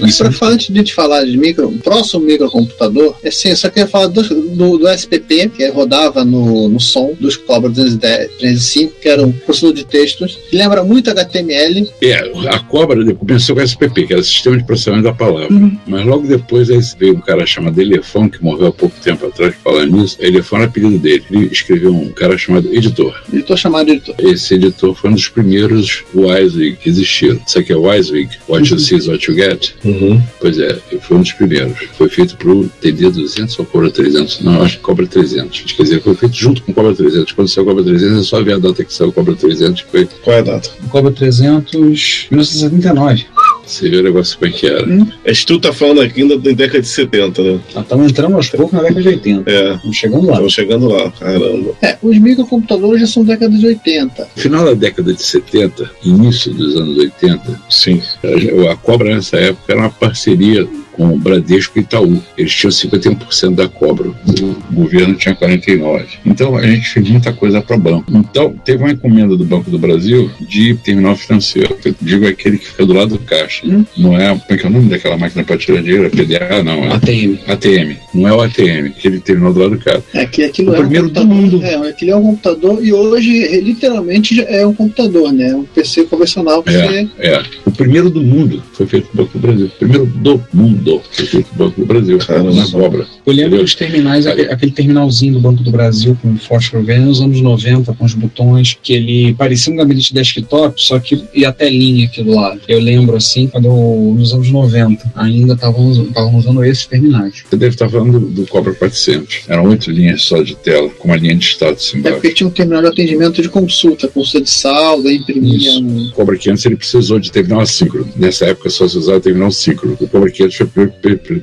Mas pra falar, antes de te falar de micro, o próximo microcomputador, é sim, eu só queria falar do, do, do SPP, que rodava no, no som dos Cobra 210, 305, que era um processador de textos, que lembra muito HTML. É, a Cobra começou com o SPP, que era o Sistema de Processamento da Palavra. Uhum. Mas logo depois aí veio um cara chamado Elefão, que morreu há pouco tempo atrás, falando nisso. Elefão era apelido dele. Ele escreveu um cara chamado Editor. Editor chamado Editor. Esse editor foi um dos primeiros WYSIWYG que existiram. Sabe o que é WYSIWYG? What you see is what you get. Pois é, foi um dos primeiros. Foi feito pro TD 200 ou Cobra 300? Não, acho que Cobra 300. Quer dizer, foi feito junto com o Cobra 300. Quando saiu o Cobra 300, é só ver a data que saiu o Cobra 300. Que foi... Qual é a data? Cobra 300, 1979. Você vê o negócio como é que era. Acho que tu tá falando aqui ainda da década de 70, né? Estamos entrando aos poucos na década de 80. É. Estamos chegando lá. Estamos chegando lá, caramba. É, os microcomputadores já são década de 80. Final da década de 70, início dos anos 80, sim. a Cobra nessa época era uma parceria com Bradesco e Itaú. Eles tinham 51% da Cobra, o governo tinha 49%. Então a gente fez muita coisa para banco. Então teve uma encomenda do Banco do Brasil de terminal financeiro. Eu digo aquele que fica do lado do caixa. Não é, como é que é o nome daquela máquina para tirar dinheiro? É PDA? Não, é ATM. ATM. Não é o ATM, aquele terminal do lado do caixa. É que aquilo O é um primeiro do computador. mundo. É, aquilo é um computador e hoje é, literalmente é um computador, né? Um PC convencional que você É, é. O primeiro do mundo foi feito no Banco do Brasil. O primeiro do mundo foi feito no Banco do Brasil. na Cobra. Eu lembro dos terminais, aquele, aquele terminalzinho do Banco do Brasil com fósforo verde nos anos 90, com os botões, que ele parecia um gabinete de desktop, só que e a telinha aqui do lado. Eu lembro assim, quando eu, nos anos 90, ainda estavam usando esses terminais. Você deve estar falando do, do Cobra 400. Eram oito linhas só de tela, com uma linha de status É embaixo. porque tinha um terminal de atendimento de consulta, consulta de saldo, imprimia um. O Cobra 500 ele precisou de terminal assíncrono. Nessa época só se usava terminal síncrono. O Cobra 500 foi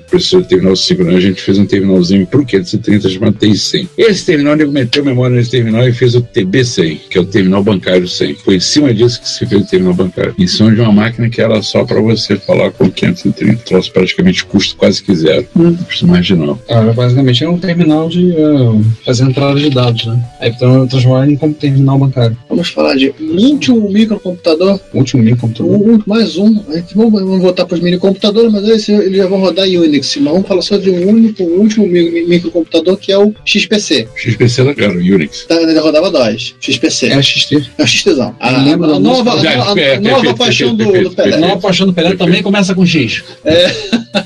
precisou de terminal síncrono. A gente fez um terminalzinho pro 530 chamado TI-100. Esse terminal, ele meteu memória nesse terminal e fez o TB100, que é o terminal bancário 100. Foi em cima disso que se fez o terminal bancário. Em cima de uma máquina que era só para você falar com 530. Trouxe praticamente custo quase que zero. Custo marginal. Cara, basicamente era um terminal de uh, fazer entrada de dados, né? Aí então, transformaram em como terminal bancário. Vamos falar de último microcomputador. Último microcomputador. Um, mais um. Vamos, voltar para os minicomputadores, mas esse, eles já vão rodar Unix. Mas vamos falar só de um único, um último mi- mi- microcomputador que é o XPC. XPC era o Unix. Tá, Ele rodava DOS. XPC. É XT. É o XTzão. A, a da nova, a, a- a É, nova perfeito, paixão do, perfeito, do Pelé. A nova paixão do Pelé também começa com X.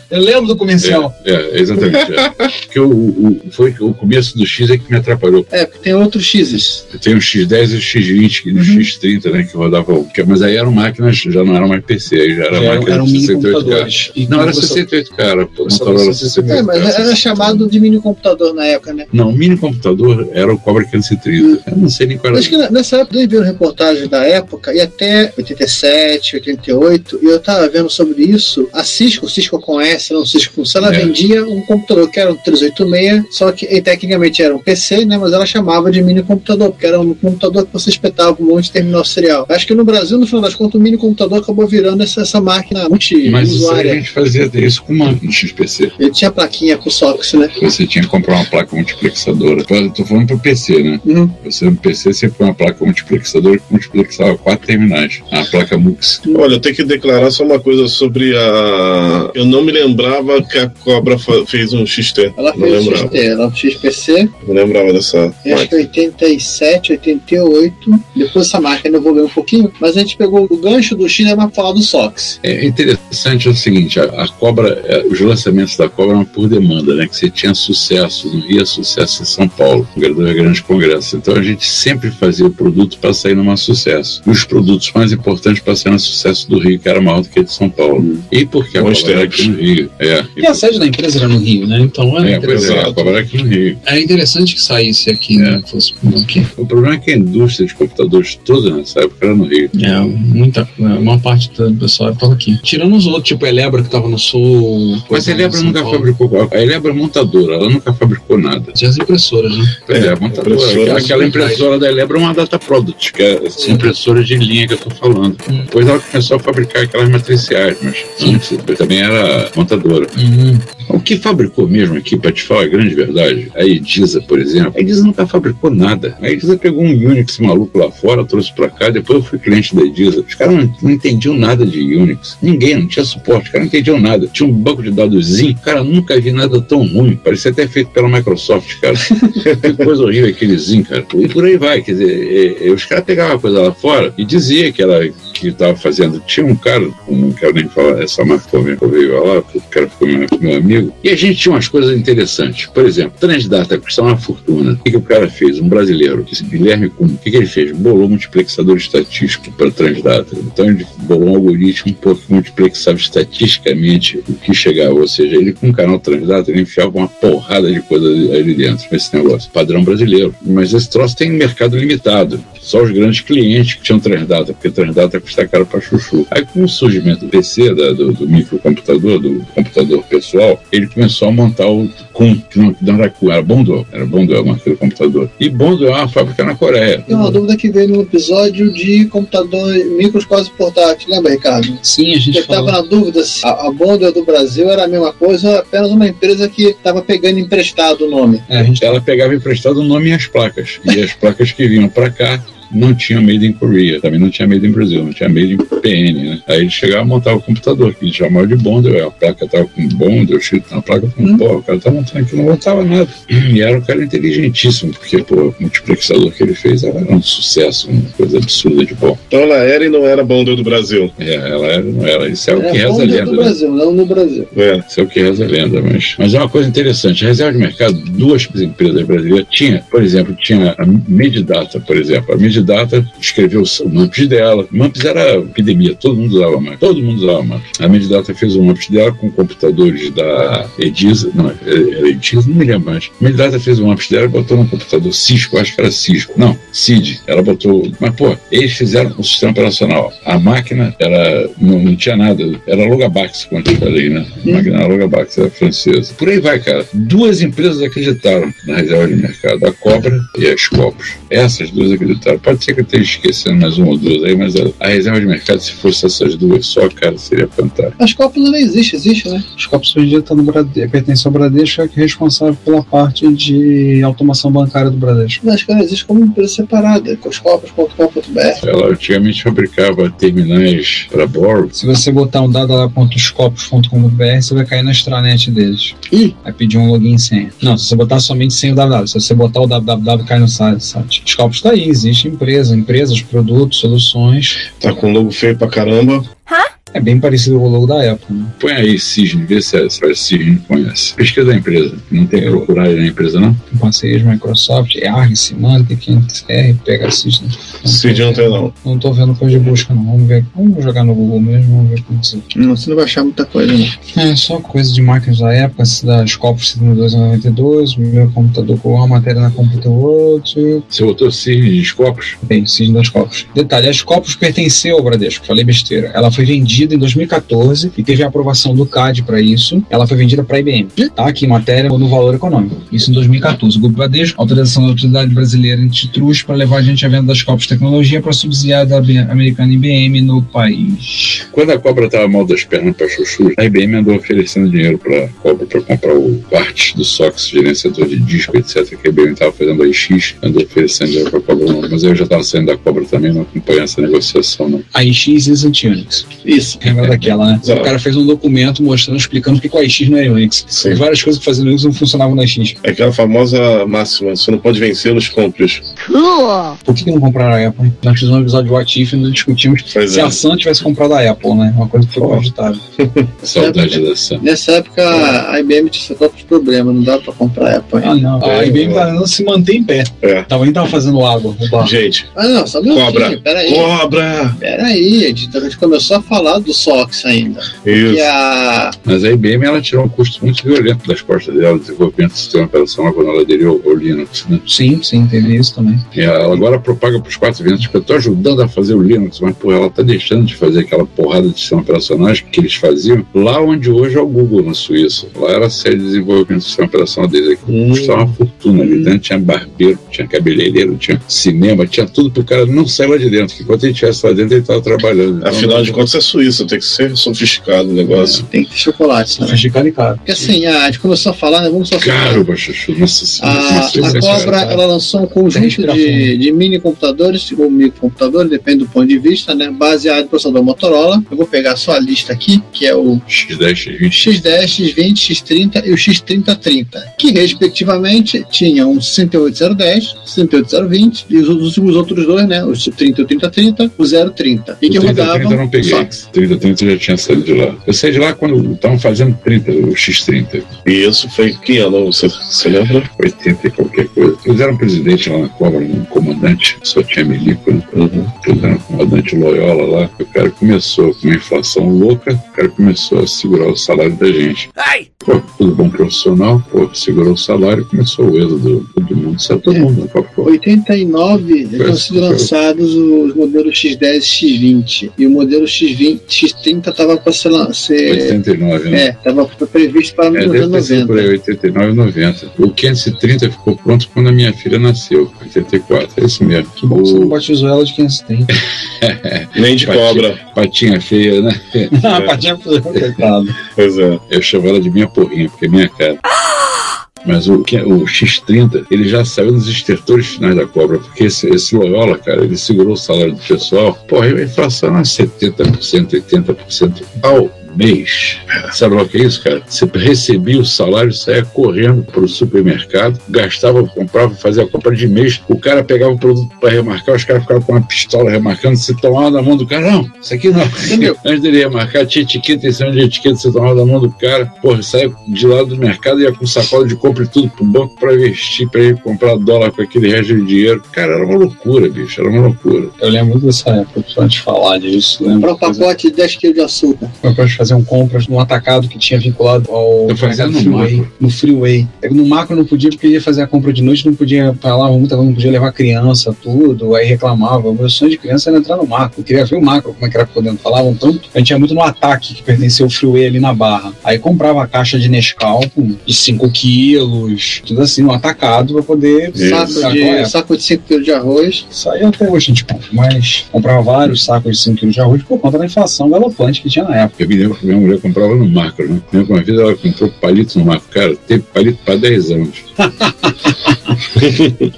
Eu lembro do comercial. É, é, exatamente. É. Porque o, o- foi o começo do X é que me atrapalhou. É, porque tem outros X's. Tem o X10 e o X20 e o X30, né, que rodavam. que- Mas aí eram máquinas, já não eram mais PC, aí já era máquina eram de mini 68K. computadores. E Não, com era processador- 68K, pô. Motorola 68K. É, mas 68K. era chamado de minicomputador na época, né? Não, o mini computador era o Cobra 530. Eu não sei nem qual era. Acho que nessa época eu vi reportagem da época, e até 87, 88, e eu tava vendo sobre isso. A Cisco, Cisco com S, não Cisco com C, ela É. vendia um computador que era um 386, só que e, tecnicamente era um PC, né? Mas ela chamava de mini computador, porque era um computador que você espetava um monte de terminal serial. Acho que no Brasil, no final das contas, o mini computador acabou virando essa, essa máquina Mas isso aí a multi-usuária. gente fazia isso com uma no XPC. Ele tinha plaquinha com SOX, né? Você tinha que comprar uma placa multiplexadora. Eu tô falando pro PC, né? Uhum. Você no PC você põe uma placa multiplexadora que multiplexava quatro terminais. A placa MUX. Olha, eu tenho que declarar só uma coisa sobre a. Eu não me lembrava que a Cobra fez um XT. Ela não fez lembrava. XT, ela fez XPC, Não lembrava dessa. Eu acho que 87, 88. Depois essa marca ainda evoluiu um pouquinho, mas a gente pegou o gancho do China para falar do SOX. É interessante é o seguinte, a, a Cobra, é, os lançamentos da Cobra eram por demanda, né? Que você tinha sucesso no Rio, é sucesso em São Paulo, dois grandes congressos. Então a gente sempre fazia o produto para sair numa sucesso. E os produtos mais importantes para sair no sucesso do Rio, que era maior do que de São Paulo. E porque a Bons cobra era aqui no Rio. É, E a sede da empresa era no Rio, né? Então era é, pois é, a interessante. cobra era aqui no Rio. Era interessante que saísse aqui, né? Fosse aqui. O problema é que a indústria de computadores toda nessa época era no Rio. É, muita, uma parte do pessoal estava aqui. Tirando os outros, tipo a Elebra que estava no sul. Mas a coisa, Elebra nunca Paulo. fabricou. A Elebra é montadora, ela nunca fabricou nada. Tinha as impressoras, né? É, É, a montadora. impressora aquela impressora da Elebra é uma data product, que é essa impressora de linha que eu tô falando. Hum. Depois ela começou a fabricar aquelas matriciais, mas antes também era montadora. Uhum. O que fabricou mesmo aqui, para te falar a grande verdade, a Edisa, por exemplo, a Edisa nunca fabricou nada. A Edisa pegou um Unix maluco lá fora, trouxe para cá, depois eu fui cliente da Edisa. Os caras não, não entendiam nada de Unix. Ninguém, não tinha suporte, os caras não entendiam nada. Tinha um banco de dadozinho, cara, nunca vi nada tão ruim. Parecia até feito pela Microsoft, cara. que coisa horrível aquele Zin, cara. E por aí vai, quer dizer, é, é, os caras pegavam a coisa lá fora e dizia que ela que estava fazendo. Tinha um cara, não quero nem falar essa marca veio lá, o cara ficou meu, meu amigo. E a gente tinha umas coisas interessantes. Por exemplo, Transdata custava uma fortuna. O que, que o cara fez? Um brasileiro, esse Guilherme Kuhn, o que, que ele fez? Bolou multiplexador estatístico para Transdata. Então ele bolou um algoritmo que multiplexava estatisticamente o que chegava. Ou seja, ele com um canal Transdata, ele enfiava uma porrada de coisa ali dentro, esse negócio. Padrão brasileiro. Mas esse troço tem mercado limitado. Só os grandes clientes que tinham Transdata, porque Transdata custa caro para chuchu. Aí com o surgimento do PC, da- do, do microcomputador, do computador pessoal, ele começou a montar o Kun, que não, não era Kun, era Bondwell. Era Bondwell, aquele computador. E Bondwell é uma fábrica na Coreia. Tem uma dúvida que veio no episódio de computador micros quase portátil, lembra, Ricardo? Sim, a gente Eu estava na dúvida se a, a do Brasil era a mesma coisa ou apenas uma empresa que estava pegando emprestado o nome. É, a gente Ela pegava emprestado o nome e as placas. E as placas que vinham para cá não tinham made in Korea, também não tinha made in Brasil, não tinha made in PN, né? Aí ele chegava a montar o computador, que ele chamava de Bondwell, a placa tava com Bondwell, escrito na placa, falando, pô, o cara tá montando aqui, não montava nada. E era um cara inteligentíssimo, porque, pô, o multiplexador que ele fez era um sucesso, uma coisa absurda de bom. Então ela era e não era Bonder do Brasil. É, ela era, não era, isso é o que É reza a lenda, do né? Brasil, não no Brasil. É. Isso é o que reza a lenda, mas, mas é uma coisa interessante. A reserva de mercado, duas empresas brasileiras tinha, por exemplo, tinha a Medidata, por exemplo. A Medidata escreveu o MAMPS dela. MAMPS era epidemia, todo mundo usava MAMPS. Todo mundo usava MAMPS. A Medidata fez o MAMPS dela com computadores da Edisa, não, era Edisa, não me lembro mais. A Medidata fez o MAMPS dela e botou no computador Cisco, acho que era Cisco. Não, CID. Ela botou. Mas, pô, eles fizeram o sistema operacional. A máquina era, não, não tinha nada, era Logabax, como eu falei, né? A máquina era Logabax, era francesa. Por aí vai, cara. Duas empresas acreditaram na reserva de mercado, a Cobra e a Scopus. Essas duas acreditaram. Pode ser que eu esteja esquecendo mais uma ou duas aí, mas a, a reserva de mercado, se fosse essas duas só, cara, seria fantástico. As Copas não existe, existe, né? Os Copos hoje em dia tá no Brade... pertence ao Bradesco, é que é responsável pela parte de automação bancária do Bradesco. Mas acho que ela existe como empresa separada, coscopos.com.br. Ela antigamente fabricava terminais para Borg. Se você botar um dado lá você vai cair na extranet deles. Ih! Vai pedir um login e senha. Não, se você botar somente sem o www. Se você botar o www, cai no site. site. Scopus tá aí, existe empresa, empresas, produtos, soluções. Tá com logo feio pra caramba. É bem parecido com o logo da Apple. Né? Põe aí Cisne, vê se a, se a Cisne conhece. Pesquisa da empresa. Não tem que procurar aí na empresa, não? Com parcerias Microsoft, Arg, Symantec, R, Pegasus. Né? Cid não tem não. Não tô vendo coisa de busca, não. Vamos ver. Vamos jogar no Google mesmo, vamos ver o que aconteceu. Não, você não vai achar muita coisa, não. É só coisa de máquinas da época, se da Scopus 7292, meu computador com uma matéria na Computer World, Você botou Cisne de Scopus? bem, cisne das Scopus. Detalhe, a Scopus pertenceu ao Bradesco, falei besteira. Ela foi vendida em 2014 e teve a aprovação do CAD para isso. Ela foi vendida para a IBM. Tá aqui matéria no valor econômico. Isso em 2014. O Grupo Bradesco, autorização da Autoridade Brasileira Antitrust para levar a gente à venda das Scopus Tecnologia para subsidiar da americana IBM no país. Quando a cobra estava mal das pernas para chuchu, a IBM andou oferecendo dinheiro para a cobra para comprar o partes do SOX, gerenciador de disco, etc. Que a IBM estava fazendo a IX, andou oferecendo dinheiro para a cobra, mas eu já estava saindo da cobra também, não acompanhei essa negociação, não. A IX Isn't Unix. Isso. Unix. Lembra daquela, né? Exato. O cara fez um documento mostrando, explicando por que que o AX não é Unix. Sim. Várias coisas que fazendo Unix não funcionavam no AX. É aquela famosa máxima: você não pode vencer nos compras. Por que, que não compraram a Apple? Nós fizemos um episódio do What If e nós discutimos Pois se é. a Sun tivesse comprado a Apple, né? Uma coisa que foi cogitável. Saudade da Sam. Nessa época, a IBM tinha próprios problemas, não dava pra comprar Apple. Ah, não. A É, IBM é. tá tentando se manter em pé. É. Tava nem tava fazendo água. Gente, Ah, não, só um Cobra. peraí. cobra! Peraí, a a gente começou a falar do SOX ainda. Isso. A. Mas a IBM ela tirou um custo muito violento das costas dela, desenvolvimento do sistema operacional quando ela aderiu ao Linux. Né? Sim, sim, teve isso também. E ela agora propaga para os quatro ventos, que eu estou ajudando a fazer o Linux, mas porra, ela está deixando de fazer aquela porrada de sistema operacionais que eles faziam lá onde hoje é o Google, na Suíça. Lá era a sede de desenvolvimento do sistema operacional deles. Aqui Hum. custava uma fortuna ali dentro. Tinha barbeiro, tinha cabeleireiro, tinha cinema, tinha tudo pro cara não sair lá de dentro. Que enquanto ele estivesse lá dentro, ele estava trabalhando. Então, Afinal de contas, é Suíça, tem que ser sofisticado o negócio. Tem que ter chocolate também. Sofisticado e caro. Porque assim, a gente começou a falar, né? Vamos só Caro, Baixachu, nossa senhora. A, a Cobra sabe? ela lançou um conjunto de, de mini computadores ou microcomputadores, depende do ponto de vista, né? Baseado no processador Motorola. Eu vou pegar só a lista aqui, que é o X10, X20. X10, X20, X30 e o X3030, que respectivamente tinham um 68010, 68020 e os, os, os outros dois, né? O 30 e o 3030, o 030. E que o 30, rodavam 30 eu não peguei. SOX. 30, 30 eu já tinha saído de lá. Eu saí de lá quando estavam fazendo 30, o X30. E isso foi que ano? Você, você lembra? 80 e qualquer coisa. Eles eram presidente lá na Cobra, um comandante, só tinha milico, né? Uhum. Eles eram comandante Loyola lá. O cara começou com uma inflação louca, o cara começou a segurar o salário da gente. Pô, tudo bom profissional, pô, segurou o salário, começou o êxodo, todo mundo, saiu todo mundo na Copa. 89 tinham sido foi. lançados os modelos X10 e X20 e o modelo X20, X30 estava para ser, lan- ser 89, né? é, estava previsto para É, deve ter sido por aí, 1990. 89 90. O 530 ficou pronto quando a minha filha nasceu, 84. É isso mesmo. Que bom que você não O batizou ela de quem você tem. Nem de Patinha. cobra. patinha feia, né? Ah, patinha coitado. Pois é. Eu chamo ela de minha porrinha, porque é minha cara. Mas o, que- o X30, ele já saiu nos estertores finais da cobra, porque esse, esse Loyola, cara, ele segurou o salário do pessoal. Porra, a inflação é 70%, 80% ao mês. Sabe lá o que é isso, cara? Você recebia o salário, saía correndo pro supermercado, gastava, comprava, fazia a compra de mês. O cara pegava o produto para remarcar, os caras ficavam com uma pistola remarcando, você tomava na mão do cara. Não, isso aqui não. Entendeu? Antes dele remarcar, tinha etiqueta em cima de etiqueta, você tomava na mão do cara. Porra, saia de lá do mercado e ia com sacola de compra e tudo pro banco para investir, para ir comprar dólar com aquele resto de dinheiro. Cara, era uma loucura, bicho, era uma loucura. Eu lembro muito dessa época, só de falar disso. Lembro Para um pacote de 10 kg de açúcar. Fazer um compras num atacado que tinha vinculado ao Eu fazia no freeway, macro. no freeway. Eu, no macro não podia porque ia fazer a compra de noite, não podia falava muita coisa, não podia levar criança, tudo, aí reclamava. O meu sonho de criança era entrar no macro. Eu queria ver o macro, como é que era por dentro. Falavam tanto. A gente ia muito no ataque que pertencia ao freeway ali na barra. Aí comprava a caixa de Nescau de 5 quilos, tudo assim, no atacado pra poder. Saco de, é. saco de 5 kg de arroz. Isso aí até hoje a gente compra, mas comprava vários sacos de 5 quilos de arroz por conta da inflação galopante que tinha na época. Eu me lembro que minha mulher comprava no macro, né? Uma vez ela comprou palito no macro. Cara, teve palito para 10 anos.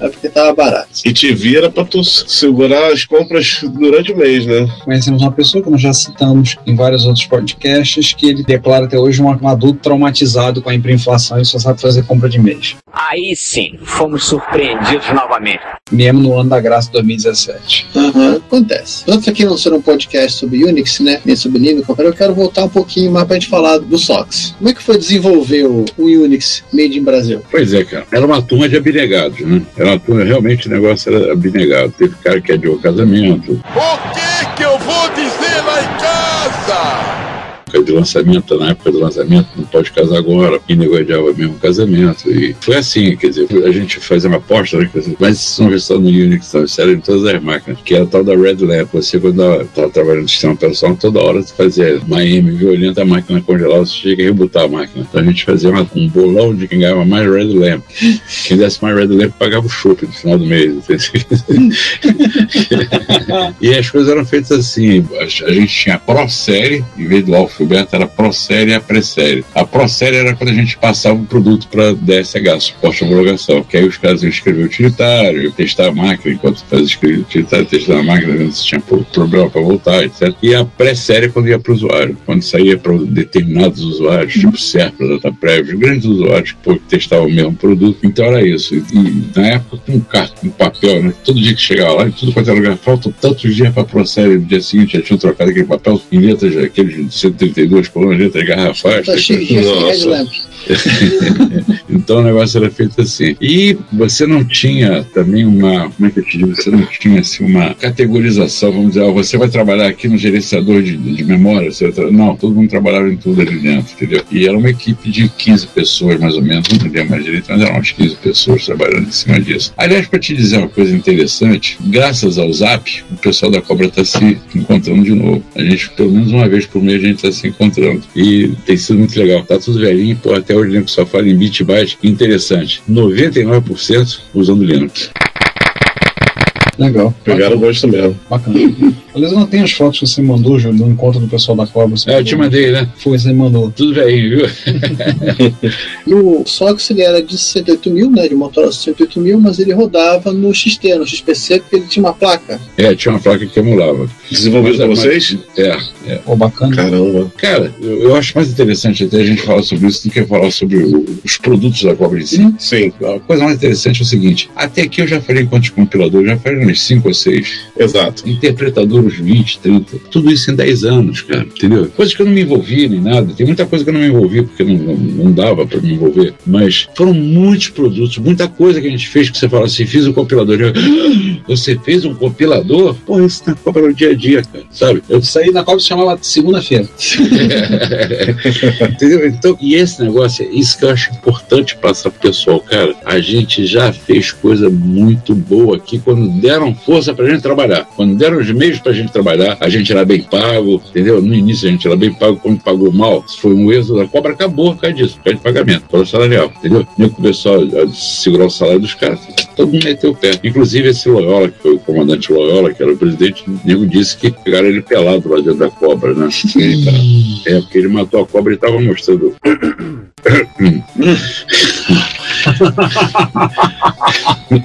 É porque tava barato. E te vira pra tu segurar as compras durante o mês, né? Conhecemos uma pessoa que nós já citamos em vários outros podcasts que ele declara até hoje um, adulto traumatizado com a hiperinflação e só sabe fazer compra de mês. Aí sim, fomos surpreendidos novamente. Mesmo no ano da graça 2017. Aham, acontece. Outros aqui não serão um podcast sobre Unix, né? Nem sobre Linux. Eu quero voltar um pouquinho mais pra gente falar do SOX. Como é que foi desenvolver o, o Unix Made in Brasil? Pois é, cara. Era uma turma de abnegados, né? Era realmente o negócio era abnegado. Teve cara que adiou o casamento, O que que eu vou dizer lá em casa? Época de lançamento, na época do lançamento, não pode casar agora, e negociava mesmo casamento. E foi assim, quer dizer, a gente fazia uma aposta, né? dizer, Mas isso não é só no Unix, não, isso era em todas as máquinas, que era a tal da Red Lamp. Você, quando estava trabalhando no sistema operacional, toda hora você fazia uma M violenta, a máquina congelava, você tinha que rebutar a máquina. Então a gente fazia uma- um bolão de quem ganhava mais Red Lamp. Quem desse mais Red Lamp pagava o chopp no final do mês. e as coisas eram feitas assim, a a gente tinha a Pro Série, em vez do Alpha Gilberto, era ProSérie e a Pressérie. A ProSérie era quando a gente passava o produto para DSH, suporte à homologação, que aí os caras iam escrever utilitário, testar a máquina, enquanto fazia escrever utilitário, testar a máquina, vendo se tinha problema para voltar, etc. E a pré-série é quando ia para o usuário, quando saía para determinados usuários, tipo Serpa, Data Prévia, grandes usuários que testavam o mesmo produto. Então era isso. E na época, com um cartão, um papel, né? todo dia que chegava lá, em tudo quanto era lugar, faltam tantos dias para a pró-série, no dia seguinte já tinham trocado aquele papel em letras, aqueles 130 32 colunas dentro das garrafas. Tá cheio, cheio de. então o negócio era feito assim. E você não tinha também uma, como é que eu te digo, você não tinha assim, uma categorização, vamos dizer, ó, você vai trabalhar aqui no gerenciador de, de memória, não, todo mundo trabalhava em tudo ali dentro, entendeu? E era uma equipe de 15 pessoas, mais ou menos, não lembro mais direito, mas eram umas 15 pessoas trabalhando em cima disso. Aliás, para te dizer uma coisa interessante, graças ao Zap, o pessoal da Cobra está se encontrando de novo. A gente, pelo menos uma vez por mês, a gente está se encontrando. E tem sido muito legal. Tá tudo velhinho, pô, até hoje o só fala em bit Interessante. 99% usando Linux. Legal. Pegaram o gosto mesmo. Bacana. Aliás, eu não tenho as fotos que você mandou, Júlio, do encontro do pessoal da Cobra. É, eu te mandei, né? Foi, você mandou. Tudo bem, viu? e o Sox ele era de 68 mil, né? De Motorola 68 mil, mas ele rodava no XT, no XPC, porque ele tinha uma placa. É, tinha uma placa que emulava. Desenvolvido por vocês? É, é. Pô, bacana. Caramba. Cara, eu, eu, acho mais interessante até a gente falar sobre isso do que falar sobre o, os produtos da Cobra em si. Sim. A coisa mais interessante é o seguinte: até aqui eu já falei quantos compiladores, já falei uns 5 ou 6. Exato. Interpretador uns 20, 30. Tudo isso em 10 anos, cara, entendeu? Coisas que eu não me envolvi nem nada. Tem muita coisa que eu não me envolvi porque não, não, não dava para me envolver. Mas foram muitos produtos, muita coisa que a gente fez que você fala assim: fiz um compilador. Eu, ah, você fez um compilador? Pô, isso na Cobra no dia a dia, cara, sabe? Eu saí na Cobra se chamava segunda-feira. entendeu? Então, e esse negócio, é isso que eu acho importante passar pro pessoal, cara. A gente já fez coisa muito boa aqui quando deram força pra gente trabalhar. Quando deram os meios pra gente trabalhar, a gente era bem pago, entendeu? No início a gente era bem pago, quando pagou mal, foi um êxodo da cobra, acabou por causa disso, por causa de pagamento, por salarial, entendeu? Nem começou a segurar o salário dos caras, todo mundo meteu o pé. Inclusive esse Loyola, que foi o comandante Loyola, que era o presidente, o nego disse que pegaram ele pelado lá dentro da cobra, né? é, porque ele matou a cobra e estava mostrando.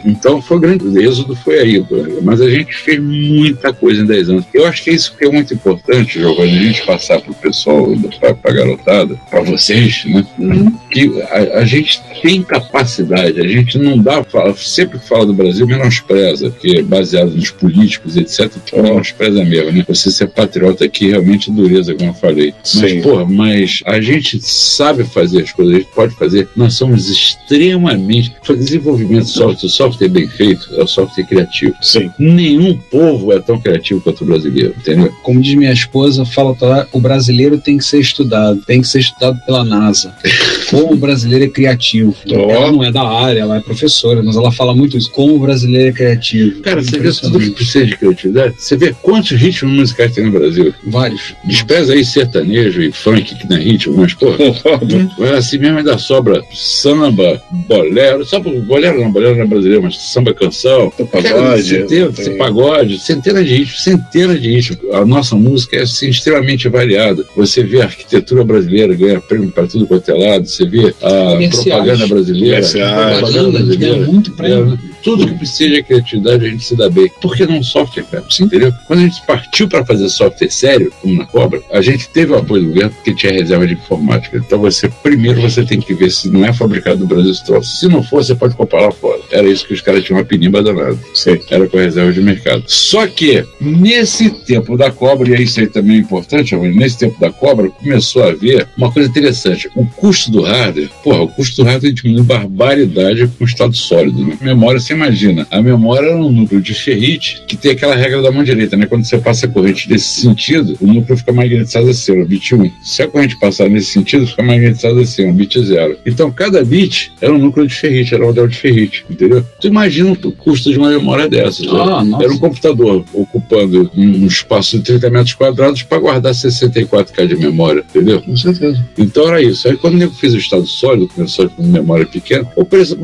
então foi grande, o êxodo foi aí, mas a gente fez muita coisa em 10 anos. Eu acho que isso que é muito importante, Giovanni, a gente passar para o pessoal, para a garotada, para vocês, né? Uhum. Que a, a, gente tem capacidade, a gente não dá, fala, sempre fala do Brasil, menospreza, que é baseado nos políticos, etc., que menospreza mesmo, né? Você ser patriota aqui realmente é dureza, como eu falei. Sim. Mas, porra, mas a gente sabe fazer as coisas, a gente pode fazer, nós somos extremamente. Desenvolvimento de software, software bem feito é o software criativo. Sim. Nenhum povo é tão criativo quanto o brasileiro, entendeu? Como diz minha esposa, fala o brasileiro tem que ser estudado, tem que ser estudado pela NASA. Como o brasileiro é criativo. Oh. Ela não é da área, ela é professora, mas ela fala muito isso. Como o brasileiro é criativo. Cara, você vê tudo que precisa de criatividade. Você vê quantos ritmos musicais tem no Brasil? Vários. Despreza aí sertanejo e funk que não é ritmo, mas, pô, é assim mesmo ainda sobra samba, bolero, só bolero não, bolero não é brasileiro, mas samba canção, pagode, centenas, tem... pagode, centenas de ritmos, centenas de ritmos. A nossa música é assim, extremamente variada. Você vê a arquitetura brasileira ganha prêmio para tudo quanto é lado, você vê a propaganda brasileira, a propaganda brasileira, muito prêmio. É, tudo que precisa de criatividade a gente se dá bem. Por que não software, cara? Sim, entendeu? Quando a gente partiu para fazer software sério, como na Cobra, a gente teve o apoio do governo porque tinha reserva de informática. Então você, primeiro você tem que ver se não é fabricado no Brasil esse troço. Se não for, você pode comprar lá fora. Era isso que os caras tinham uma pinimba danada. Sim. Era com a reserva de mercado. Só que, nesse tempo da Cobra, e isso aí também é importante, nesse tempo da Cobra, começou a haver uma coisa interessante. O custo do hardware, porra, o custo do hardware diminuiu barbaridade com o estado sólido. Né? Memória você imagina, a memória era um núcleo de ferrite que tem aquela regra da mão direita, né? Quando você passa a corrente desse sentido, o núcleo fica magnetizado assim, o bit 1. Se a corrente passar nesse sentido, fica magnetizado assim, um bit 0. Então, cada bit era um núcleo de ferrite, era um modelo de ferrite, entendeu? Tu imagina o custo de uma memória dessas. Ah, né? Era um computador ocupando um espaço de 30 metros quadrados para guardar 64K de memória, entendeu? Com certeza. Então era isso. Aí quando eu fiz o estado sólido, começou com memória pequena, o preço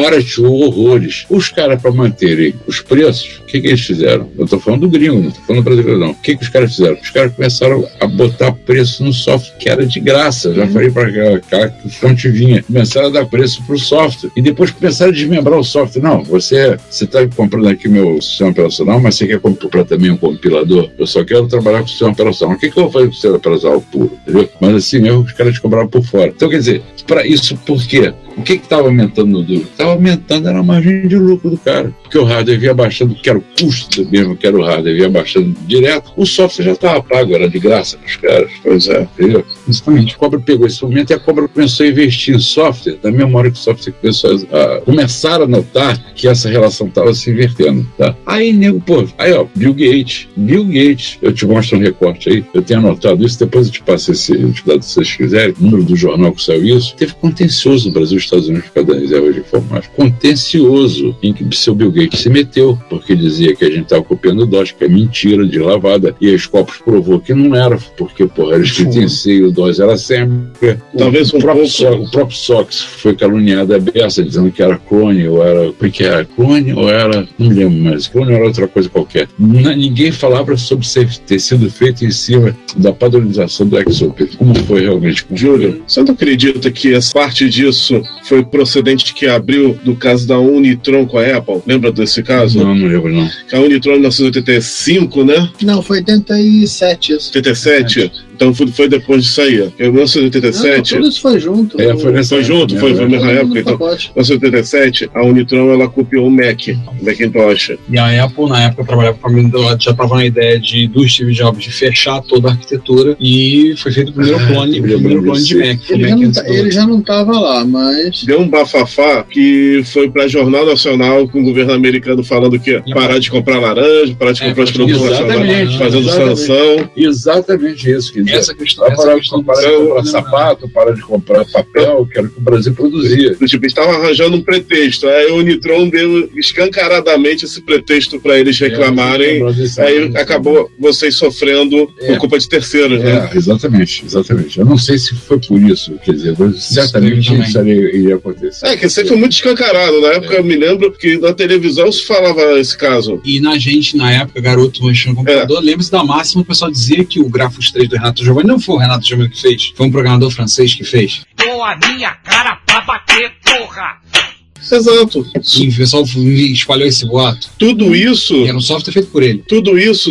barateou horrores. Os caras, para manterem os preços, o que, que eles fizeram? Eu estou falando do gringo, não estou falando do brasileiro, não. O que, que os caras fizeram? Os caras começaram a botar preço no software que era de graça. Já falei para aquela cara que fonte vinha. Começaram a dar preço para o software. E depois começaram a desmembrar o software. Não, você está comprando aqui meu sistema operacional, mas você quer comprar também um compilador? Eu só quero trabalhar com o sistema operacional. O que, que eu vou fazer com o sistema operacional puro? Entendeu? Mas assim mesmo, os caras cobravam por fora. Então, quer dizer, para isso, por quê? O que estava aumentando no duro? Estava aumentando era a margem de lucro do cara. Porque o hardware vinha baixando, que era o custo mesmo, que era o hardware, vinha baixando direto. O software já estava pago, era de graça para os caras. Pois é, entendeu? Justamente. A cobra pegou esse momento e a cobra começou a investir em software. Da mesma hora que o software começou a, começar a notar que essa relação estava se invertendo. Tá? Aí, nego, pô, aí ó, Bill Gates. Bill Gates, eu te mostro um recorte aí, eu tenho anotado isso, depois eu te passo esse dado se vocês quiserem, o número do jornal que saiu isso. Teve contencioso no Brasil Estados Unidos por causa da reserva de informática. Contencioso em que o seu Bill Gates se meteu, porque dizia que a gente estava copiando o DOS, que é mentira de lavada, e a Scopus provou que não era, porque, porra, era escrito em C e o DOS era sempre. Talvez o, um próprio So- o próprio Sox foi caluniado a beça, dizendo que era clone, ou era. O que era? Clone ou era. Não me lembro mais. Clone era outra coisa qualquer. N- ninguém falava sobre ser- ter sido feito em cima da padronização do XOP. Como foi realmente? Como Júlio, você não acredita que essa parte disso foi procedente que abriu do caso da Unitron com a Apple? Lembra desse caso? Não, não lembro, não. Que a Unitron em 1985, né? Não, foi 87 isso. 87. Então foi, foi depois disso aí. Em Não, 1987. tudo isso foi junto. É, foi nessa Foi junto, foi, né? foi na mesma época. no Então, em 1987, a Unitron ela copiou o Mac, o Macintosh. E a Apple, na época, trabalhava com a ela já estava na ideia de, do Steve Jobs de fechar toda a arquitetura e foi feito o primeiro clone, o primeiro clone de Mac. o Ele Mac já, não, tá- ele já não tava lá, mas. Deu um bafafá que foi para Jornal Nacional com o governo americano falando que ia parar de comprar laranja, parar de É, comprar os produtos nacionais, exatamente, fazendo exatamente. sanção. Exatamente isso. Essa questão, Vai essa parar, questão parar de comprar sapato, parar de comprar papel, que era o que o Brasil produzia. Do Tipo, estava arranjando um pretexto. Aí o Unitron deu escancaradamente esse pretexto para eles reclamarem. Aí acabou vocês sofrendo É. por culpa de terceiros, né? É, exatamente, exatamente. Eu não sei se foi por isso, quer dizer, mas certamente também. isso iria, iria acontecer. É, que sempre foi muito escancarado. Na época eu me lembro que na televisão se falava esse caso. E na gente, na época, garoto mexendo no computador, lembra-se da máxima o pessoal dizia que o Grafos 3 do Renato Giovanni não foi o Renato Giovanni que fez, foi um programador francês que fez. Com a minha cara pra bater, porra! Exato. E o pessoal espalhou esse boato. Tudo isso. E era um software feito por ele. Tudo isso,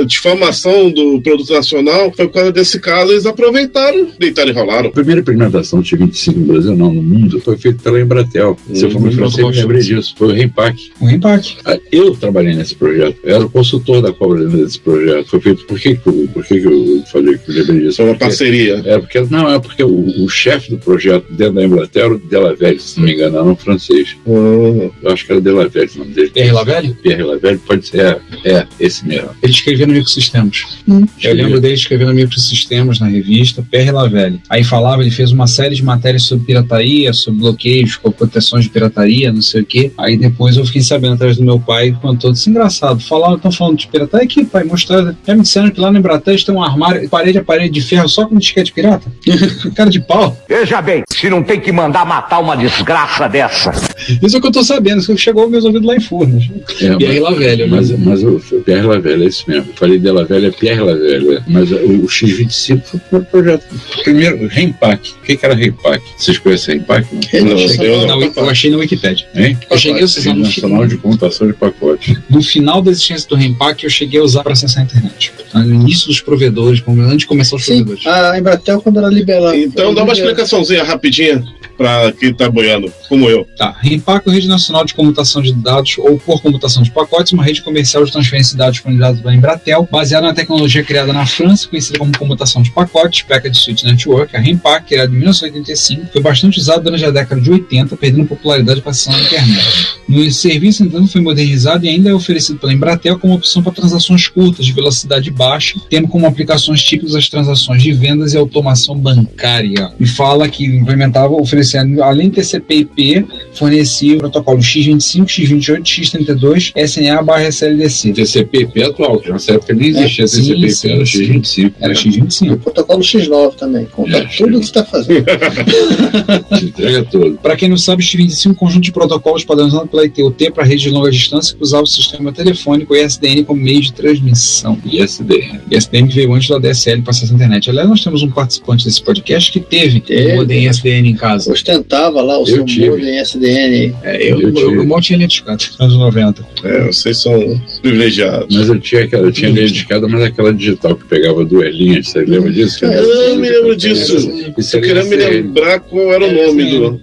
a difamação do produto nacional, foi por causa desse caso, eles aproveitaram, deitaram e rolaram. A primeira implementação de 25 no Brasil, não, no mundo, foi feita pela Embratel. Você Hum, foi muito francês, me lembrei disso. Foi o Rempack. Um Rempack. Ah, Eu trabalhei nesse projeto, eu era o consultor da cobra desse projeto. Foi feito. Por que, que, eu- por que, que eu falei que eu lembrei disso? Foi uma Porque- parceria. É porque, não, é porque o, o chefe do projeto dentro da Embratel era o Delavelli, se não me engano, era um francês. Hum. Eu acho que era Delavelli o nome dele. Pierre Lavelli? Pierre Lavelli, pode ser. É, é, esse mesmo. Ele escrevia no Microsistemas. Eu lembro dele escrevendo no Microsistemas, na revista, Pierre Lavelli. Aí falava, ele fez uma série de matérias sobre pirataria, sobre bloqueios, com proteções de pirataria, não sei o quê. Aí depois eu fiquei sabendo através do meu pai, contou isso engraçado. Falaram, estão falando de pirataria aqui, pai, mostraram. Já me disseram que lá no Embratel tem um armário, parede a parede de ferro só com disquete pirata. Cara de pau. Veja bem, se não tem que mandar matar uma desgraça dessa. Isso é o que eu tô sabendo, isso chegou aos meus ouvidos lá em Furnas. É, Pierre Lavelli, eu Mas, lembro. mas o o Pierre Lavelli, é isso mesmo. Eu falei Delavelli, é Pierre Lavelli. é. Mas o, o X25 foi o projeto. Primeiro, Rempack. O que, que era Rempack? Vocês conhecem Rempack? Não? Não, Eu, eu não, não. eu achei na Wikipedia. Hein? Eu cheguei a usar no Nacional de Computação de Pacotes. no final da existência do Rempack, eu cheguei a usar para acessar a internet. No início dos provedores, antes de começar os Sim, provedores. a Embratel, quando era liberada. Então dá uma explicaçãozinha rapidinha para quem tá boiando, como eu. Tá. É a Rede Nacional de Comutação de Dados ou por computação de pacotes, uma rede comercial de transferência de dados disponibilizada pela Embratel, baseada na tecnologia criada na França, conhecida como computação de pacotes, Packet Switch Network. A Rempack, criada em 1985, foi bastante usada durante a década de 80, perdendo popularidade com a internet. No serviço, então, foi modernizado e ainda é oferecido pela Embratel como opção para transações curtas, de velocidade baixa, tendo como aplicações típicas as transações de vendas e automação bancária. E fala que implementava, oferecendo, além de TCP/IP, fornecia o protocolo X25, X28, X32, SNA barra SLDC. TCP/IP atual, que nessa época nem existia É, sim, TCP/IP, sim, era sim. X25. Era né? X25. O protocolo X9 também, conta É, tudo o que você está fazendo. Te entrega tudo. Para quem não sabe, X25 é um conjunto de protocolos padronizados pela ITUT para rede de longa distância que usava o sistema telefônico e SDN como meio de transmissão. E SDN. E SDN veio antes da DSL para acesso à internet. Aliás, nós temos um participante desse podcast que teve Teve. um modem SDN em casa. Ostentava lá o Eu seu tive. modem É, eu, Eu eu, tive. eu mal tinha linha de escada, nos anos 90. É, vocês são privilegiados. Mas eu tinha aquela, eu tinha linha de escada, mas aquela digital que pegava duas linhas, você lembra disso? É, eu me lembro disso. Era querendo me lembrar qual era o nome do.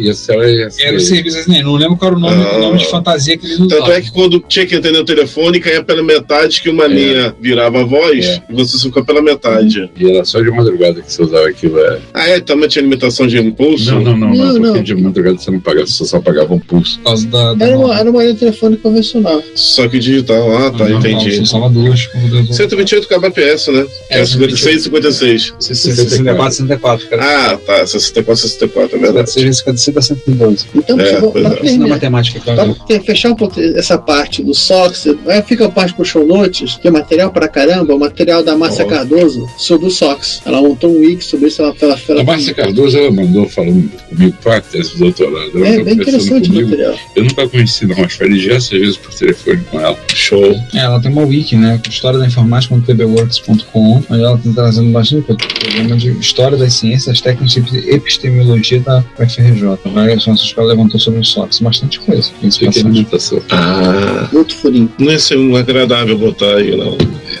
Isso era, era o serviço SDN, não lembro qual era o nome, Ah. o nome de fantasia que eles Tanto usavam. é que quando tinha que entender o telefone, caía pela metade, que uma linha virava a voz É. e você ficou pela metade. E era só de madrugada que você usava aquilo. É. Ah, é? Também tinha limitação de impulso? Não, não, não, não, não. de madrugada você não pagava, só pagava um pulso. Por causa da. da Era uma, era uma linha telefônica convencional. Só que digital. Ah, tá, Não, não, entendi. São Salvador, computador. 128 kbps, né? É, É, 56 e 56. 64, 64, cara. Ah, tá. 64, 64, é verdade. 6 vezes 56 dá 112. Então, É, pra é. Isso na matemática, claro. fechar um pouco essa parte do SOX, aí fica a parte pro show notes, que é material pra caramba, o material da Márcia Ó. Cardoso sobre o SOX. Ela montou um wiki sobre isso, ela, ela, ela A Márcia Cardoso, ela mandou falando comigo a tese do doutorado. É bem conversando interessante o material. Eu nunca conheci, não, mas falei diversas vezes por telefone com ela. Show. É, ela tem uma wiki, né? com História da Informática tbworks.com, onde ela está trazendo bastante. Programa de História das Ciências, Técnicas e Epistemologia da UFRJ. Várias nossas escola levantou sobre o SOX. Bastante coisa. Passagem. imitação. Ah, Outro furinho. não ia ser um agradável botar aí, não.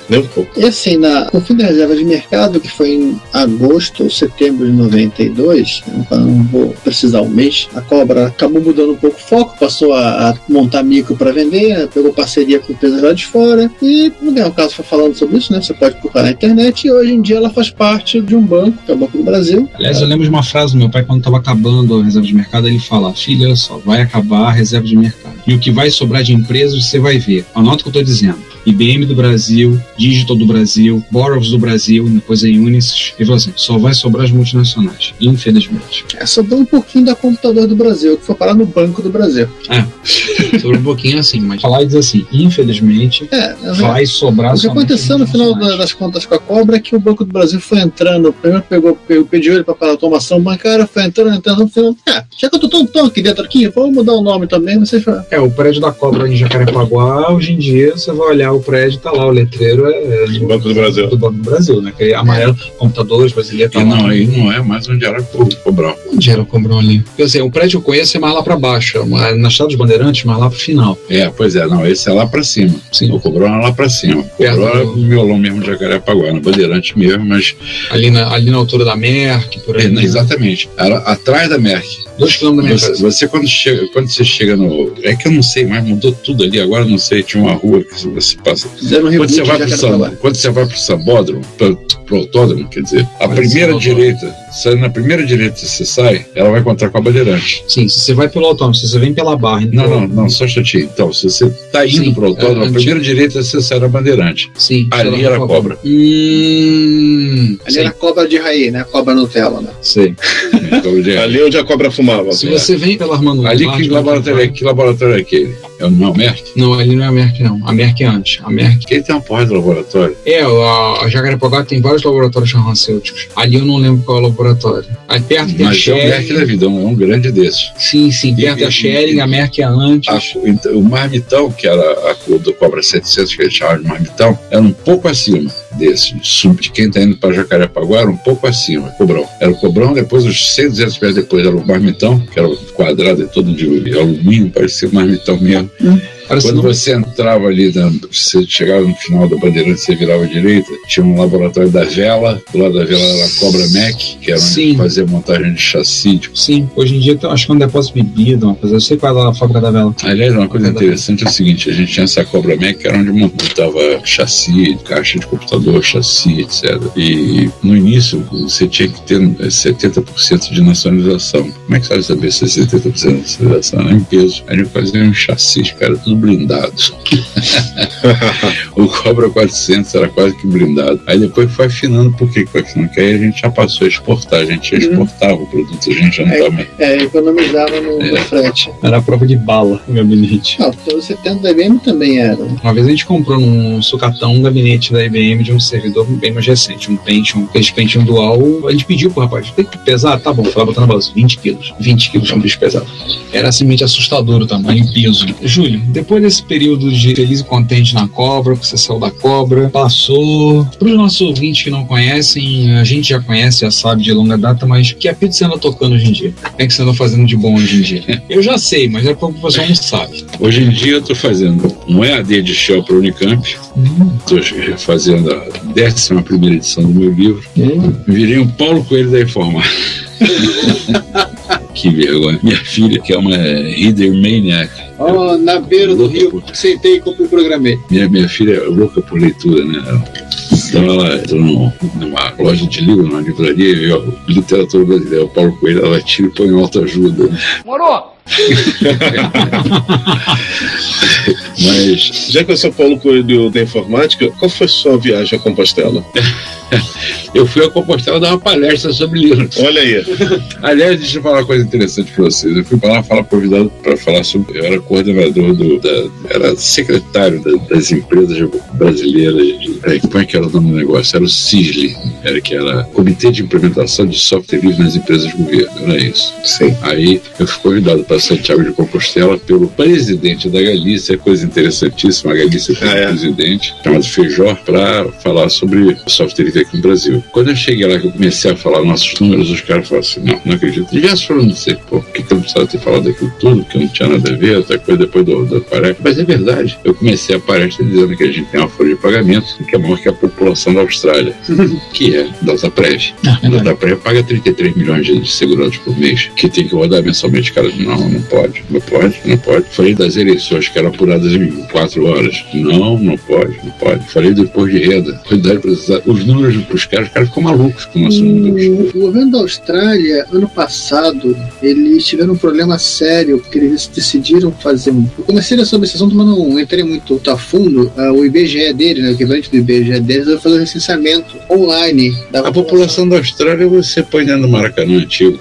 Nem um pouco. E assim, na, no fim da reserva de mercado, que foi em agosto ou setembro de 92, eu não vou precisar o mês, a Cobra acabou mudando um pouco o foco, passou a, a montar micro para vender, pegou parceria com empresas lá de fora, e não tem o caso foi falando sobre isso, né? Você pode procurar na internet, e hoje em dia ela faz parte de um banco, que é o Banco do Brasil. Aliás, eu lembro de uma frase do meu pai quando estava acabando a reserva de mercado. Ele fala: Filha, olha só, vai acabar a reserva de mercado. E o que vai sobrar de empresas você vai ver. Anota o que eu estou dizendo. IBM do Brasil, Digital do Brasil, Borovs do Brasil, depois a Unisys. Ele falou assim: só vai sobrar as multinacionais, infelizmente. É, sobrou um pouquinho da computador do Brasil, que foi parar no Banco do Brasil. Sobre um pouquinho assim, mas falar e dizer assim: infelizmente, É, vai sobrar O que aconteceu no final das contas com a Cobra é que o Banco do Brasil foi entrando, primeiro pegou, pegou pediu ele para parar a automação bancária, foi entrando, entrando, no final, ah, já que eu tô tão, tão aqui dentro aqui, vamos mudar o nome também, sei se É, o prédio da Cobra em Jacarepaguá, hoje em dia, você vai olhar o prédio, tá lá, o letreiro é, é Banco do Brasil. do Banco do Brasil, né? Que é amarelo, computadores, brasileiro, tá E não, aí não é mais onde era o Cobrão. Onde era o Cobrão ali? Quer dizer, o prédio eu conheço é mais lá pra baixo, é na Estrada dos Bandeirantes, mais lá pro final. É, pois é, não, esse é lá pra cima. Sim. O Cobrão é lá pra cima. O Cobrão é do- o miolão mesmo de Jacarepaguá, no Bandeirante mesmo, mas Ali na, ali na altura da Merck, por aí. é, né? exatamente. Era atrás da Merck. Dois quilômetros da minha Você, você quando, chega, quando você chega no. É que eu não sei, mas mudou tudo ali. Agora não sei, tinha uma rua que você passa. Quando você, vai pro. Sam, quando você vai pro Sambódromo, pro, pro autódromo, quer dizer, a primeira direita, sai na primeira direita você sai, ela vai encontrar com a Bandeirante. Sim, se você vai pelo autônomo, se você vem pela barra. então- Não, não, não, só um instantinho. Então, se você tá indo Sim, pro autódromo, é, a primeira direita você sai na Bandeirante. Sim. Ali era a cobra. Hum. Ali sim, era a cobra de raí, né? A cobra Nutella, né? sei. Então, Ali onde a cobra fumava. Se você vem pela Armando Ali que laboratório é, que laboratório é aquele? É o não, Merck? Não, ali não é a Merck, não. A Merck é antes. A Merck ele tem uma porra de laboratório. É, a, a Jacarepaguá tem vários laboratórios farmacêuticos. Ali eu não lembro qual é o laboratório. Aí perto tem a Mas é o Merck da vida, é um grande desses. Sim, sim, perto E- a e- Schering, a Merck é antes. A- então, o marmitão, que era a cor do Cobra 700, que eles chamavam de marmitão, era um pouco acima desse. Sub, de quem está indo para Jacarepaguá era um pouco acima, cobrão. Era o cobrão, depois os 100, 200 pés depois era o marmitão, que era quadrado e todo de alumínio, parecia um marmitão mesmo. Parece Quando você entrava ali, na, você chegava no final da bandeirante, você virava à direita, tinha um laboratório da vela, do lado da vela era a Cobra Mac, que era onde Sim. fazia montagem de chassi. de- Sim, hoje em dia tem, acho que é um depósito de bebida, uma coisa. Eu sei qual é a fábrica da vela. Aliás, uma coisa interessante é o seguinte: a gente tinha essa Cobra Mac, que era onde montava chassi, caixa de computador, chassi, etc. E no início você tinha que ter eh, 70% de nacionalização. Como é que você vai saber se é 70% de nacionalização? Era em peso. A gente fazia um chassi, cara, tudo blindado. o Cobra 400 era quase que blindado. Aí depois foi afinando, por que foi afinando? Porque aí a gente já passou a exportar, a gente já exportava o produto, a gente já não estava. É, economizava no, no frete. Era a prova de bala o gabinete. Porque o 70 da IBM também era. Uma vez a gente comprou num sucatão um gabinete da IBM de um servidor bem mais recente, um Pentium, aquele Pentium dual. A gente pediu pro rapaz, tem que pesar? Tá bom, foi lá botar na balança, 20 quilos. 20 quilos é um bicho pesado. Era simplesmente assustador o tamanho e peso. Júlio, depois desse período de feliz e contente na cobra, você saiu da cobra, passou. Para os nossos ouvintes que não conhecem, a gente já conhece, já sabe de longa data, mas que apito você anda tocando hoje em dia? O que é que você anda fazendo de bom hoje em dia? Eu já sei, mas é porque pessoal não sabe. Hoje em dia eu estou fazendo um EAD de Shell para Unicamp, estou fazendo a 11 primeira edição do meu livro, virei um Paulo Coelho da informática. que vergonha. Minha filha, que é uma reader maniac, Ó, na beira do rio, por- sentei e me programei. minha, minha filha é louca por leitura, né? Então ela entrou num- numa loja de livro, numa livraria, e ó, literatura brasileira, o Paulo Coelho, ela tira e põe em autoajuda. Morou! Mas Já que eu sou Paulo Coelho da informática, qual foi sua viagem a Compostela? eu fui a Compostela dar uma palestra sobre Linux. Olha aí. Aliás, deixa eu falar uma coisa interessante para vocês. Eu fui para lá falar convidado para falar sobre. Eu era coordenador do. Da, era secretário da- das empresas brasileiras. De, é, como é que era o nome do negócio? Era o CISLI, era que era Comitê de Implementação de Software Livre nas Empresas de Governo. Era isso. Sim. Aí eu fui convidado para Santiago de Compostela pelo presidente da Galícia, coisa interessantíssima. A Galícia tem Ah, um é? presidente chamado Feijó para falar sobre software livre aqui no Brasil. Quando eu cheguei lá, que eu comecei a falar nossos números, os caras falaram assim: não, não acredito. Diversos foram sei, pô, por que, que eu não precisava ter falado daquilo tudo, que não tinha nada a ver, outra coisa depois do, do aparelho. Mas é verdade. Eu comecei a palestra dizendo que a gente tem uma folha de pagamento que é maior que a população da Austrália, que é Dataprev. A Dataprev paga 33 milhões de segurados por mês, que tem que rodar mensalmente. Cara, não, não pode, não pode, não pode. Falei das eleições que eram apuradas em quatro horas. Não, não pode, não pode. Falei do imposto de renda, quantidade precisar. Os números para os caras, os caras ficam malucos com o. O, o governo da Austrália, ano passado, eles tiveram um problema sério, porque eles decidiram fazer um. Eu comecei sobre esse assunto, mas não entrei muito a fundo. Ah, o IBGE dele, né, o equivalente do IBGE deles, vai fazer um recenseamento online da A população da Austrália você põe dentro do Maracanã antigo.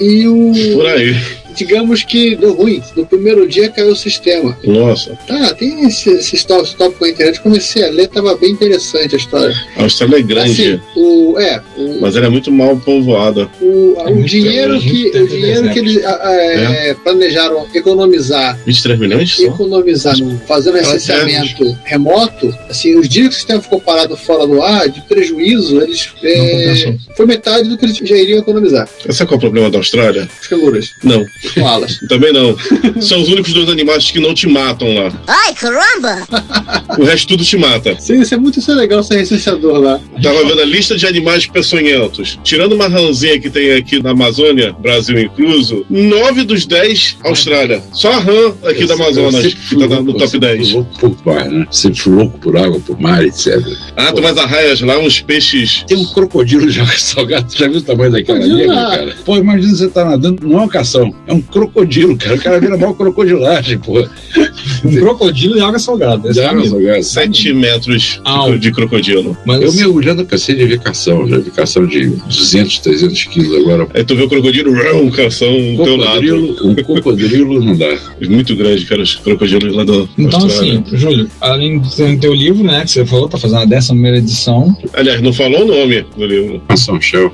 E o. Por aí. Digamos que deu ruim. No primeiro dia caiu o sistema. Nossa, Tá, tem esse, esse top, top com a internet. Comecei a ler, tava bem interessante a história. a Austrália é grande, Assim, o. É, o, mas ela é muito mal povoada. o, É o dinheiro que, o dinheiro que eles ah, é, planejaram economizar 23 milhões só? economizar no, fazendo Ela recenseamento remoto, assim, os dias que o sistema ficou parado fora do ar, de prejuízo, eles é, foi metade do que eles já iriam economizar. Sabe qual é o problema da Austrália? Os cangurus, Não, koalas. também não. São os únicos dois animais que não te matam lá. Ai, caramba! O resto tudo te mata. Sim, isso é muito isso é legal ser recenseador lá. Tava vendo a lista de animais peçonhentos. Tirando uma rãzinha que tem aqui na Amazônia, Brasil incluso, nove dos dez, Austrália. Só a rã aqui da Amazonas, Eu sempre que tá no louco, top sempre fui 10. louco por mar, né? Sempre fui louco por água, por mar, etc. Ah, tu vai arraias lá, uns peixes. Tem um crocodilo já salgado. Já viu o tamanho daquela ah. cara? Pô, imagina você tá nadando, não é uma cação, é um crocodilo, cara. O cara vira mal crocodilagem, pô. Um crocodilo e água salgada. o amigo. salgado. Sete metros de, Au. de crocodilo. Mas Eu mergulhando, cansei de ver cação, já vi cação de 200, 300 quilos agora. Aí tu vê o crocodilo, um cação do teu lado. Crocodilo, um crocodilo não dá. Muito grande, cara, os crocodilos lá da Então, Austrália. assim, Júlio, além de ter o teu livro, né, que você falou, tá fazendo a décima primeira edição. Aliás, não falou o nome do livro. Ação Shell,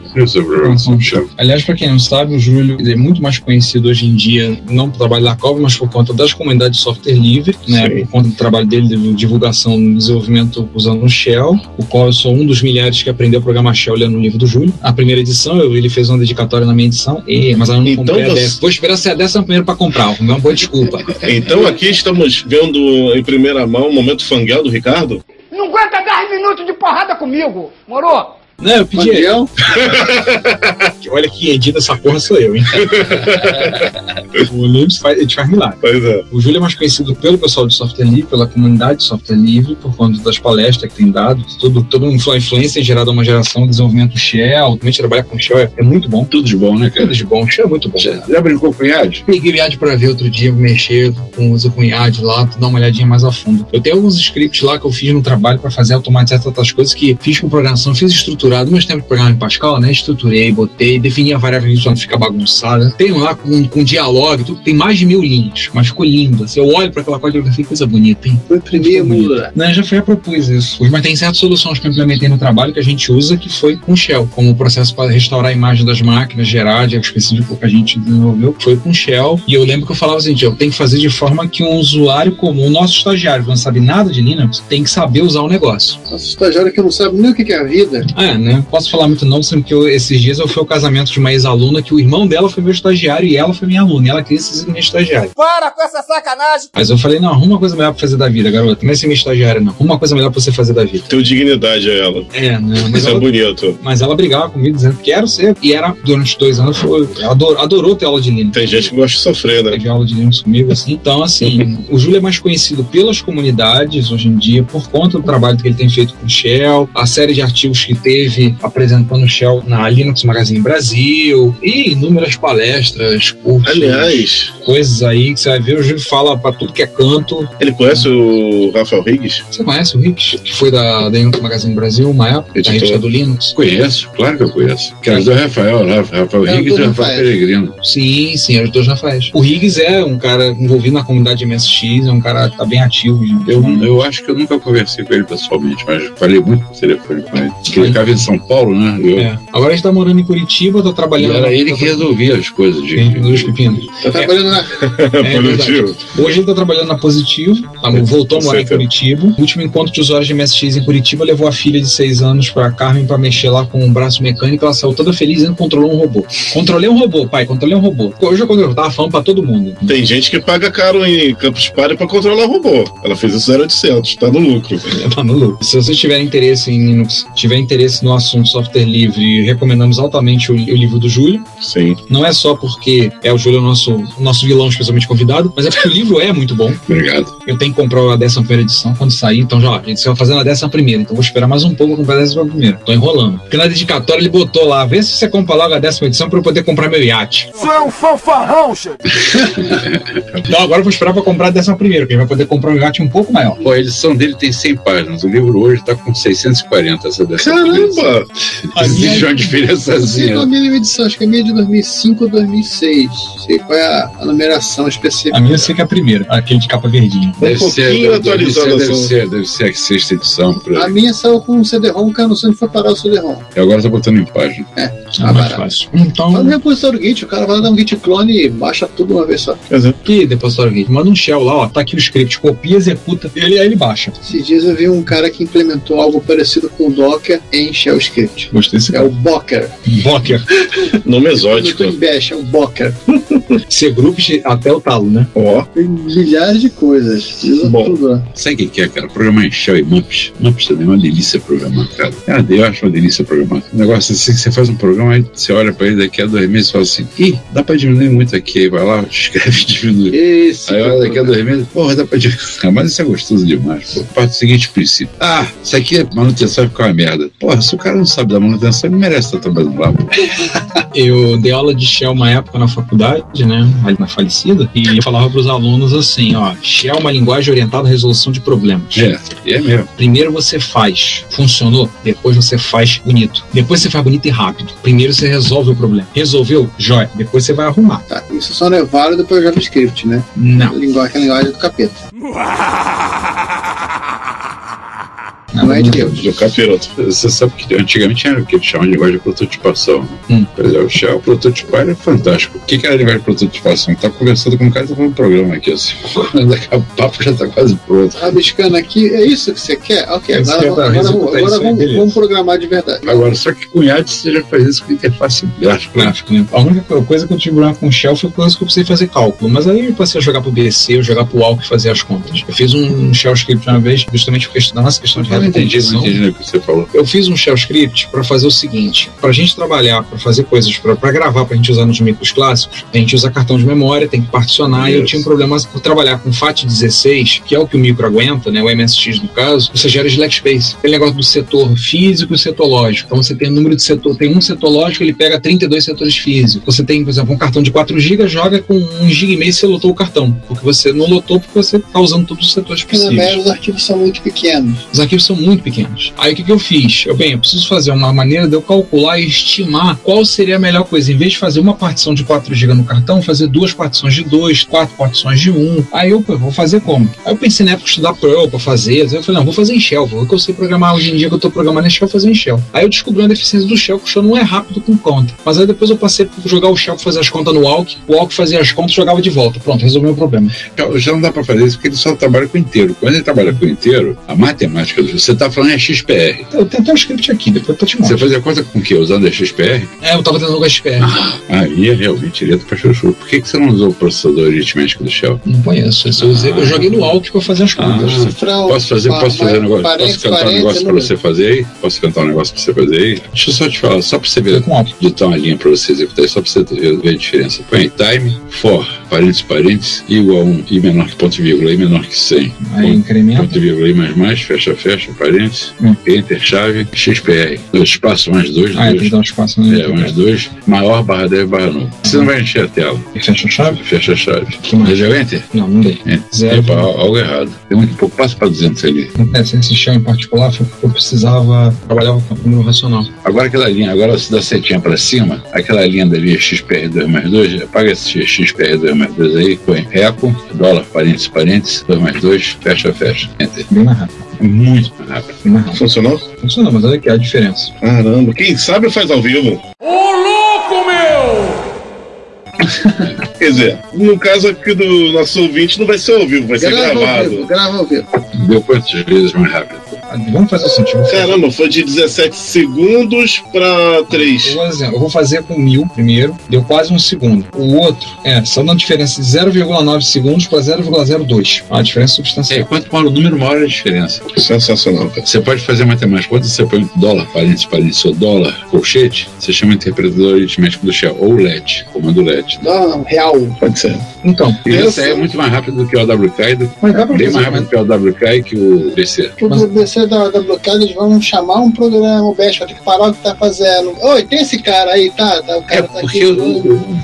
Ação Shell. Aliás, para quem não sabe, o Júlio ele é muito mais conhecido hoje em dia, não por trabalho da Cobra, mas por conta das comunidades de software livre, né, Sim. por conta do trabalho dele de divulgação e desenvolvimento usando o Shell, o qual eu sou um dos milhares que aprendeu a programar Shell lendo o livro do Júlio. A primeira edição, eu, ele fez uma dedicatória na minha edição, e, mas eu não Então comprei a você- décima. Vou esperar ser a décima primeira para comprar, uma boa desculpa. Então aqui estamos vendo em primeira mão o momento fanguel do Ricardo. Não aguenta 10 minutos de porrada comigo, morou? Não, eu pedi. Olha que edita essa porra sou eu, hein? o Nunes faz, a faz milagre. Pois é. O Júlio é mais conhecido pelo pessoal de software livre, pela comunidade de software livre, por conta das palestras que tem dado. Tudo, toda uma influência gerada uma geração de desenvolvimento Shell. Também trabalhar com Shell é, é muito bom. Tudo de bom, né, cara? Tudo de bom. Shell é muito bom. Já, já brincou com o IAD? Peguei o IAD pra ver outro dia, mexer com uso com IAD lá, dar uma olhadinha mais a fundo. Eu tenho alguns scripts lá que eu fiz no trabalho para fazer automatizar tantas coisas que fiz com programação, fiz estruturado, meus tempos de programa em Pascal, né? Estruturei, botei, defini a variável para não ficar bagunçada. Tem lá com, com diálogo, tudo, tem mais de mil linhas, mas ficou lindo. Assim, eu olho para aquela coisa e falei, coisa bonita, hein? Imprimir, muda. Não, já foi, já propus isso. Mas tem certas soluções que eu implementei no trabalho que a gente usa que foi com Shell, como o processo para restaurar a imagem das máquinas, gerar de específico que a gente desenvolveu, foi com Shell. E eu lembro que eu falava assim, eu tenho que fazer de forma que um usuário comum, o nosso estagiário, que não sabe nada de Linux, tem que saber usar o negócio. Nosso estagiário que não sabe nem o que é a vida. É, né? Posso falar muito não, sendo que eu, esses dias eu fui ao casamento de uma ex-aluna que o irmão dela foi meu estagiário e ela foi minha aluna. E ela queria ser minha estagiária. Para com essa sacanagem! Mas eu falei, não, arruma uma coisa melhor pra fazer da vida, garota. Não é ser minha estagiária, não. Arruma uma coisa melhor pra você fazer da vida. Teu dignidade é ela. É, né? Mas Isso ela, é bonito. mas ela brigava comigo dizendo que quero ser. E era, durante dois anos, foi, ela adorou, adorou ter aula de Linux. Tem gente que gosta de sofrer, né? Teve aula de Linux comigo, assim. Então, assim, o Júlio é mais conhecido pelas comunidades hoje em dia, por conta do trabalho que ele tem feito com o Shell, a série de artigos que teve apresentando o Shell na Linux Magazine Brasil, e inúmeras palestras, cursos, Aliás, coisas aí que você vai ver. O Júlio fala pra tudo que é canto. ele conhece o Rafael Riggs? Você conhece o Rick, que foi da, da Linux Magazine Brasil, uma época, da Editor. revista do Linux? Conheço, claro que eu conheço. Que as do Rafael, né? Rafael É, Riggs do e Rafael Rafael. Peregrino. Sim, sim, os dois Rafaéis. O Riggs é um cara envolvido na comunidade MSX, é um cara que tá bem ativo. gente. Eu, eu acho que eu nunca conversei com ele pessoalmente, mas falei muito por telefone com ele. Porque ele ficava em São Paulo, né? Eu, É. Agora a gente tá morando em Curitiba, tá E trabalhando. era ele que resolvia as coisas de. Sim, dos pepinos. Tá trabalhando na. É Positivo. Hoje ele tá trabalhando na Positivo, tá, voltou a morar em. Curitiba. O último encontro de usuários de MSX em Curitiba levou a filha de 6 anos pra Carmen pra mexer lá com um braço mecânico. Ela saiu toda feliz e controlou um robô. Controlei um robô, pai, controlei um robô. Hoje eu eu tava falando pra todo mundo. Tem gente que paga caro em Campus Party pra controlar robô. Ela fez isso 0800, tá no lucro. Tá no lucro. Se vocês tiverem interesse em Linux, tiver interesse no assunto software livre, recomendamos altamente o, o livro do Júlio. Sim. Não é só porque é o Júlio é o nosso, o nosso vilão especialmente convidado, mas é porque o livro é muito bom. Obrigado. Eu tenho que comprar a 11 edição quando sair, então já, ó, gente, você vai fazer na 11 primeira, então vou esperar mais um pouco pra comprar a 11 primeira. Tô enrolando. Porque na dedicatória ele botou lá, vê se você compra logo a décima edição pra eu poder comprar meu iate. Isso é um fanfarrão, chefe! Então agora eu vou esperar pra comprar a 11 primeira, porque ele vai poder comprar um iate um pouco maior. Pô, a edição dele tem 100 páginas. O livro hoje tá com 640, essa dessa. Caramba! Existe uma diferençazinha. Sei qual é a minha edição, acho que a minha é de 2005 ou 2006. Sei qual é a, a numeração específica. A minha eu sei que é a primeira, aquele de capa verdinha. Deve Um ser, pouquinho deve, deve, atualizada deve, só. ser, deve ser a sexta edição. Por A minha saiu com um CD-ROM, que eu não sei onde foi parar o CD-ROM. E agora tá botando em página. É Ah, mais barato. fácil. Fala no Então, repositório Git, o cara vai lá dar um Git clone e baixa tudo uma vez só. que depositório Git? Manda um shell lá, ó, tá aqui o script, copia, executa, e ele, aí ele baixa. Esses dias eu vi um cara que implementou algo parecido com o Docker em Shell Script. Gostei desse É o Bocker. Bocker. Nome Não exótico. em Bash, é o Bocker. C-Groups até o talo, né? Ó, Tem milhares de coisas. Usa Bom. tudo lá. Sabe o que é, cara? Programar em Shell e Mumps. Mumps também é uma delícia programar, cara. Cara, eu acho uma delícia programar. Um negócio assim, que você faz um programa, aí você olha pra ele daqui a dois meses e fala assim, ih, dá pra diminuir muito aqui. Aí vai lá, escreve e diminui. Esse. Aí olha daqui a dois meses, porra, dá pra diminuir. Ah, Mas isso é gostoso demais. Pô, parte do seguinte princípio. Ah, isso aqui é manutenção vai ficar uma merda. Porra, se o cara não sabe da manutenção, ele merece estar trabalhando lá. pô. Eu dei aula de Shell uma época na faculdade, né? Ali na falecida, e eu falava pros alunos assim: ó, Shell é uma linguagem orientada à resolução de problemas. É, e é mesmo. Primeiro você faz, funcionou, depois você faz bonito. Depois você faz bonito e rápido. Primeiro você resolve o problema. Resolveu? Jóia. Depois você vai arrumar. Tá, isso só não é válido para o JavaScript, né? Não. A linguagem, é a linguagem do capeta. Nada Não é de. Deus. do capiroto. Você sabe que antigamente era o que eles chamam de linguagem de prototipação. né? Hum. Por exemplo, o Shell, prototipar é fantástico. O que que era a linguagem de prototipação? Tá conversando com um cara e tá falando um programa aqui, assim. Daqui a papo já tá quase pronto. Rabiscando aqui, é isso que você quer? Ok, agora, que é agora, agora aí, vamos, vamos programar de verdade. Agora, só que com IAD você já faz isso com interface gráfica. né? Gráfico, né? A única coisa que eu tive problema com o Shell foi que eu precisei fazer cálculo. Mas aí eu passei a jogar pro BC, eu jogar pro Alck e fazer as contas. Eu fiz um Shell script uma vez, justamente porque estudando essa questão de não entendi, não entendi o que você falou. Eu fiz um shell script para fazer o seguinte: para a gente trabalhar, para fazer coisas, para gravar, para a gente usar nos micros clássicos, a gente usa cartão de memória, tem que particionar. E eu Isso. tinha um problema por trabalhar com FAT16, que é o que o micro aguenta, né? O MSX no caso, você gera slack space. Aquele negócio do setor físico e setor lógico. Então você tem um número de setor, tem um setor lógico, ele pega 32 setores físicos. Você tem, por exemplo, um cartão de 4 GB, joga com 1 GB e meio você lotou o cartão. Porque você não lotou porque você está usando todos os setores Porque na possíveis. média os arquivos são muito pequenos. Os arquivos são muito pequenos. Aí o que, que eu fiz? Eu, bem, eu preciso fazer uma maneira de eu calcular e estimar qual seria a melhor coisa. Em vez de fazer uma partição de 4 GB no cartão, fazer duas partições de 2, quatro partições de 1. Um. Aí eu, pô, vou fazer como? Aí eu pensei na época estudar Perl pra fazer. Aí eu falei, não, vou fazer em Shell. O que eu sei programar hoje em dia que eu tô programando em Shell, vou fazer em Shell. Aí eu descobri uma deficiência do Shell, que o Shell não é rápido com conta. Mas aí depois eu passei por jogar o Shell fazer as contas no Walk. O Walk fazia as contas jogava de volta. Pronto, resolveu o problema. Já, não dá pra fazer isso porque ele só trabalha com inteiro. Quando ele trabalha com inteiro, a matemática, do- você tá falando é XPR. Eu tenho até um script aqui, depois eu tô te Você mostrando. fazia conta com o quê? Usando a XPR? É, eu tava tentando com a SPR. Aí é realmente direto pra chuchu. Por que, que você não usou o processador aritmético do Shell? Não conheço. Eu, usei, eu joguei no Walk pra fazer as contas. Ah, Posso fazer, pa- posso fazer um negócio, parênteses, posso cantar um parênteses, negócio pra número. você fazer aí? Posso cantar um negócio pra você fazer aí? Deixa eu só te falar, só pra você ver, digitar uma linha pra você executar, aí, só pra você ver, ver a diferença. Põe aí, time, for, parênteses, parênteses, igual a 1, i menor que ponto e vírgula, i menor que 100. Aí Ponto incrementa. e vírgula, i mais mais, fecha, fecha, parênteses, Hum. enter, chave, xpr, dois espaços, mais dois, Ah, tem dois, que dar um espaço né? é, mais dois, maior, barra 10, barra 9. Você não vai encher a tela, E fecha a chave? fecha a chave. Que mais? Deu enter? Não, não dei. É. Zero. Epa, algo errado. Tem muito pouco, passa pra 200 ali. Esse, esse shell em particular foi porque eu precisava trabalhar com o número racional. Agora aquela linha, agora se dá setinha pra cima, aquela linha dali, XPR2 mais 2, apaga esse XPR2 mais 2 aí, põe eco, dólar, parênteses, parênteses, 2 mais 2, fecha, fecha. Enter. Bem. É muito mais rápido. Funcionou? Funciona, mas olha aqui a diferença. Caramba, quem sabe faz ao vivo. Ô louco, meu! Quer dizer, no caso aqui do nosso ouvinte, não vai ser ao vivo, vai ser Grava ao gravado. vivo, grava ao vivo. Deu quantas vezes mais rápido? Vamos fazer o seguinte. vou Caramba, foi de 17 segundos pra 3. Eu eu vou fazer com mil primeiro, deu quase um segundo. O outro, é, só dando diferença de 0,9 segundos para 0,02. Uma diferença É, substancial. quanto maior o número, maior a diferença. Sensacional, cara. Você pode fazer matemática. Quando você põe dólar, parênteses, parênteses, ou dólar, colchete, você chama interpretador aritmético do Shell, ou LET, comando LET. Não, real. Pode ser. Então, E esse aí é muito mais rápido do que o AWK e do, mas dá pra bem fazer, mais rápido que o AWK e que o BC. Pro DC da, da bloqueada, eles vão chamar um programa, o Bash vai ter que parar o que tá fazendo. Oi, tem esse cara aí, tá? tá o É, cara tá porque aqui.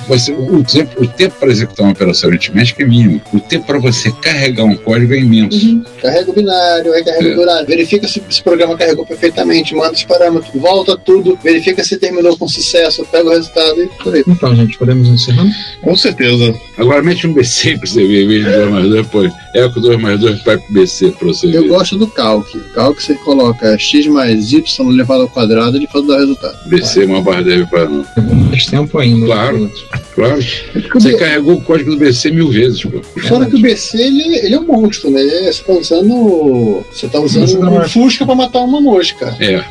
você- o tempo, o tempo para executar uma operação aritmética é mínimo. O tempo para você carregar um código é imenso. Uhum. Carrega o binário, recarrega É. o horário, verifica se esse programa carregou perfeitamente, manda os parâmetros, volta tudo, verifica se terminou com sucesso, pega o resultado e por aí. Então, gente, podemos encerrando? Com certeza. Agora mete um BC pra você ver, em vez de 2 mais 2, põe Eco 2 mais 2 vai pro BC pra você Eu ver. gosto do calc. Calc você coloca x mais y elevado ao quadrado, ele faz dar o resultado. BC, uma barra deve para não. Mais tempo ainda. Claro. Claro. É Você B- carregou o código do BC mil vezes, pô. Fora que o BC ele, ele é um monstro, né? Ele- Você tá usando. Você tá usando um Fusca pra matar uma mosca. É.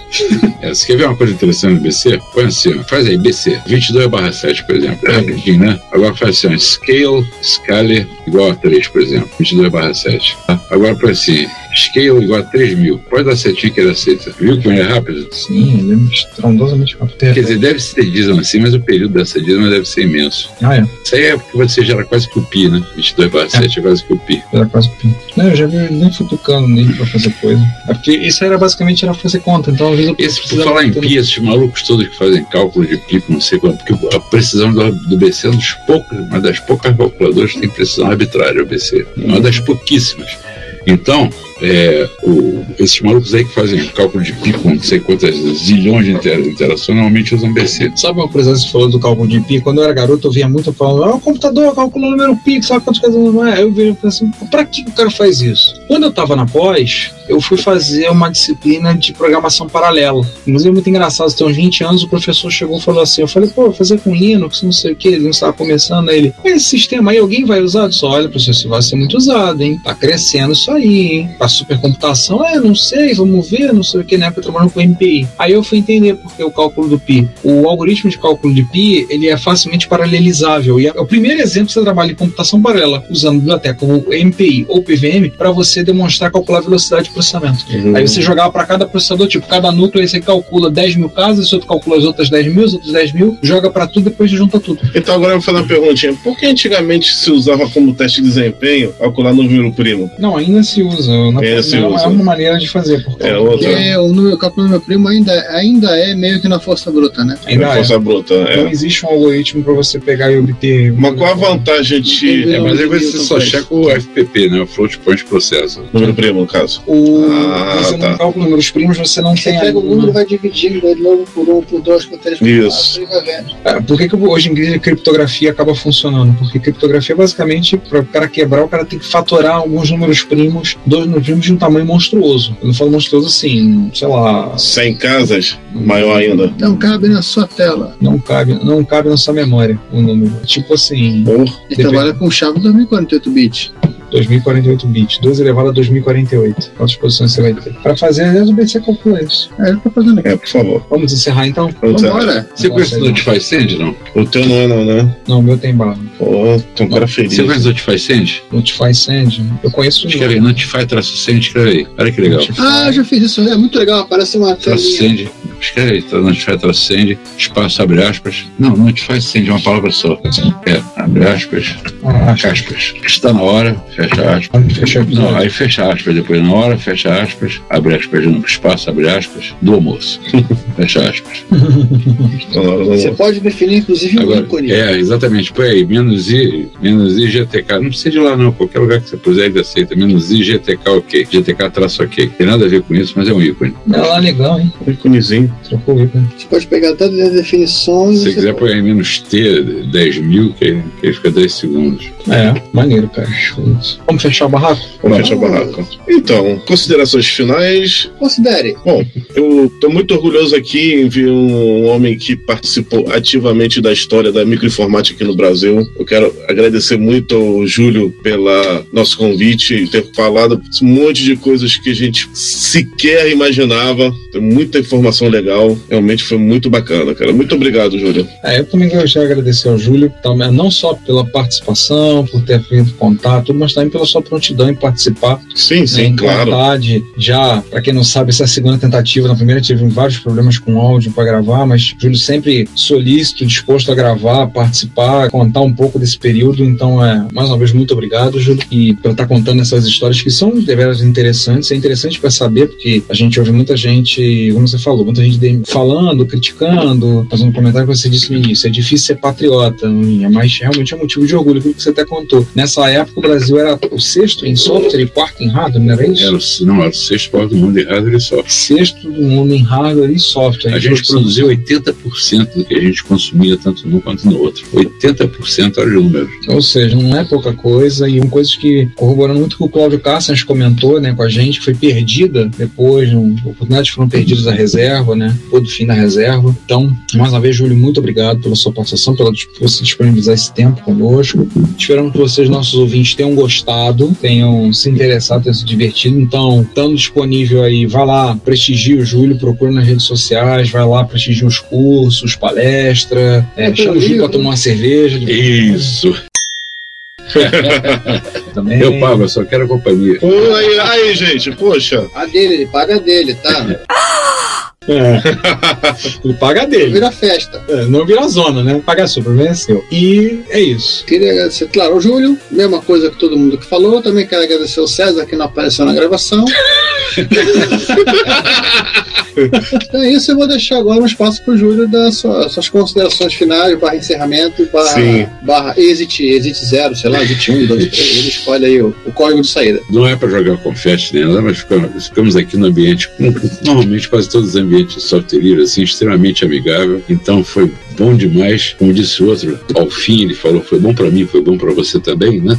é. Você quer ver uma coisa interessante no BC? Põe assim, ó. faz aí, BC, 22 barra 7, por exemplo. É rapidinho, né? Agora faz assim, ó. scale, scale igual a 3, por exemplo. 22 barra 7. tá? Agora põe assim, scale igual a 3 mil. Pode dar setinha que ele aceita. Viu como ele é rápido? Sim, ele é estrondosamente rápido. Quer dizer, deve ser dízimo assim, mas o período dessa dízima deve ser imenso. Ah, é. Isso aí é porque você gera quase que o pi, né? 22 barra 7 é quase que o pi. Era quase pin. Não, eu já vi nem futucando nele pra fazer coisa. É porque isso era basicamente era fazer conta, então às vezes eu Esse, por falar em pi, esses malucos todos que fazem cálculo de pi, não sei quanto, porque a precisão do, do BC é um dos poucos, uma das poucas calculadoras que tem precisão arbitrária, o BC. Uma das pouquíssimas. Então, é, o- esses malucos aí que fazem cálculo de pi com não sei quantas zilhões de intera- interações, normalmente usam BC. Sabe uma coisa você falou do cálculo de pi? Quando eu era garoto, eu via muito falando, ah, o computador calcula o número pi, sabe quantas coisas não é? Eu vi assim, pra que o cara faz isso? Quando eu tava na pós, eu fui fazer uma disciplina de programação paralela. Inclusive, é muito engraçado, tem uns 20 anos, o professor chegou e falou assim, eu falei, pô, fazer com Linux, não sei o que, ele não estava começando, aí ele, esse sistema aí alguém vai usar? Eu disse, olha, professor, isso vai ser muito usado, hein? Tá crescendo isso aí, hein? Tá supercomputação, é, não sei, vamos ver, não sei o que, na época eu trabalhando com MPI. Aí eu fui entender porque o cálculo do pi. O algoritmo de cálculo de pi, ele é facilmente paralelizável. E é o primeiro exemplo que você trabalha em computação paralela, usando biblioteca como MPI ou PVM, para você demonstrar calcular a velocidade de processamento. Uhum. Aí você jogava para cada processador, tipo, cada núcleo, aí você calcula 10 mil casas, esse outro calcula as outras 10 mil, os outros 10 mil, joga para tudo, depois junta tudo. Então agora eu vou fazer uma perguntinha. Por que antigamente se usava como teste de desempenho calcular número primo? Não, ainda se usa. Não, não usa. é uma maneira de fazer. Porque É outra. Porque o, número, cálculo do meu primo ainda, ainda é meio que na força bruta, né? ainda É é. força bruta. Não É. existe um algoritmo para você pegar e obter. Mas qual a vantagem de. É, mas aí você só checa o FPP, né? O Float Point Processor. Número primo, no caso. O, Ah, você tá. não calcula números primos, você não Você tem pega o número, vai dividindo ele logo por um, por dois, por três, por Isso. quatro, e. É, Por que, que hoje em dia a criptografia acaba funcionando? Porque criptografia, basicamente, para o cara quebrar, o cara tem que fatorar alguns números primos, dois números primos de um tamanho monstruoso. Eu não falo monstruoso assim, sei lá, 100 casas, maior ainda. Não cabe na sua tela. não cabe, não cabe na sua memória o número. Tipo assim. Ele trabalha com chave 2048 bits. 2048 bits, 12 elevado a 2048. Quantas posições você vai ter? Para fazer, às vezes você calcula isso. É, ele tá fazendo aqui. É, por favor. Vamos encerrar então? Vambora. Você conhece o Notify Send, não? O teu não é, não, né? Não, o meu tem barra. Pô, tem um cara feliz. Você conhece o Notify Send? Notify Send. Eu conheço o Escreve aí, Notify-Send, escreve aí. Olha que legal. Ah, eu já fiz isso. É muito legal. Parece uma Traço telinha. Escreve aí, tá, notify traço send, espaço, abre aspas. Não, notify send é uma palavra só. É, abre aspas, Ah, aspas. Está na hora, fecha aspas. Fecha. Não, aí fecha aspas, depois na hora, fecha aspas, abre aspas de novo, espaço, abre aspas, do almoço. fecha aspas. Você pode definir, inclusive, um Agora, ícone. é, exatamente, põe aí, menos I, menos I, GTK. Não precisa de lá não, qualquer lugar que você puser ele aceita. Menos I, GTK, ok. GTK traço ok. Tem nada a ver com isso, mas é um ícone. É lá legal, hein? Um Trocou o ícone. Você pode pegar todas as definições. Se você quiser, põe aí menos T, 10 mil, que, que aí fica 10 segundos. É, maneiro, cara. Vamos fechar o barraco? Vamos fechar o barraco. Então, considerações finais. Considere. Bom, eu tô muito orgulhoso aqui em ver um homem que participou ativamente da história da microinformática aqui no Brasil. Eu quero agradecer muito ao Júlio pela nosso convite e ter falado um monte de coisas que a gente sequer imaginava. Tem muita informação legal. Realmente foi muito bacana, cara. Muito obrigado, Júlio. É, eu também gostaria de agradecer ao Júlio, também, não só pela participação, por ter feito contato, mas também pela sua prontidão em participar. Sim, né, sim, em claro. vontade. Já, para quem não sabe, essa é a segunda tentativa. Na primeira tive vários problemas com áudio para gravar, mas Júlio sempre solícito, disposto a gravar, participar, contar um pouco desse período. Então, é, mais uma vez, muito obrigado, Júlio, e por estar contando essas histórias que são deveras interessantes. É interessante para saber, porque a gente ouve muita gente, como você falou, muita gente falando, criticando, fazendo comentário que você disse no início. É difícil ser patriota, é mas realmente é motivo de orgulho, aquilo que você até contou. Nessa época, o Brasil era o sexto em software e quarto em hardware, não era isso? Era o, não, era o sexto maior do mundo em hardware e software. Sexto do mundo em hardware e software. A gente produziu 80% do que a gente consumia, tanto num quanto no outro. 80% era de números. Ou seja, não é pouca coisa, e uma coisa que, corroborando muito com o Cláudio Cassas comentou né, com a gente, que foi perdida depois, um, oportunidades foram perdidas da reserva, né? Todo fim da reserva. Então, mais uma vez, Júlio, muito obrigado pela sua participação, pela por você disponibilizar esse tempo conosco. Esperamos que vocês, nossos ouvintes, tenham gostado, tenham se interessado, tenham se divertido. Então, estando disponível aí, vá lá, prestigie o Júlio, procure nas redes sociais, vai lá, prestigie os cursos, palestra, é, chama o Júlio para tomar uma cerveja. de- Isso! também. Eu pago, eu só quero a companhia. Pô, aí, aí, gente, poxa. A dele, ele paga a dele, tá? É. Ele paga dele. Vira festa. É, não vira zona, né? Paga a sua, problema é seu. E é isso. Queria agradecer, claro, ao Júlio, mesma coisa que todo mundo que falou. Também quero agradecer ao César, que não apareceu na gravação. então é isso, eu vou deixar agora um espaço para o Júlio dar sua- suas considerações finais, barra encerramento, Sim. barra, barra exit, exit zero, sei lá, exit 1, 2, 3. Ele escolhe aí o, o código de saída. Não é para jogar confete nem nada, mas ficamos, ficamos aqui no ambiente, como normalmente quase todos os ambientes de software livre, assim, extremamente amigável. Então foi bom demais. Como disse o outro, ao fim ele falou, foi bom para mim, foi bom para você também, né?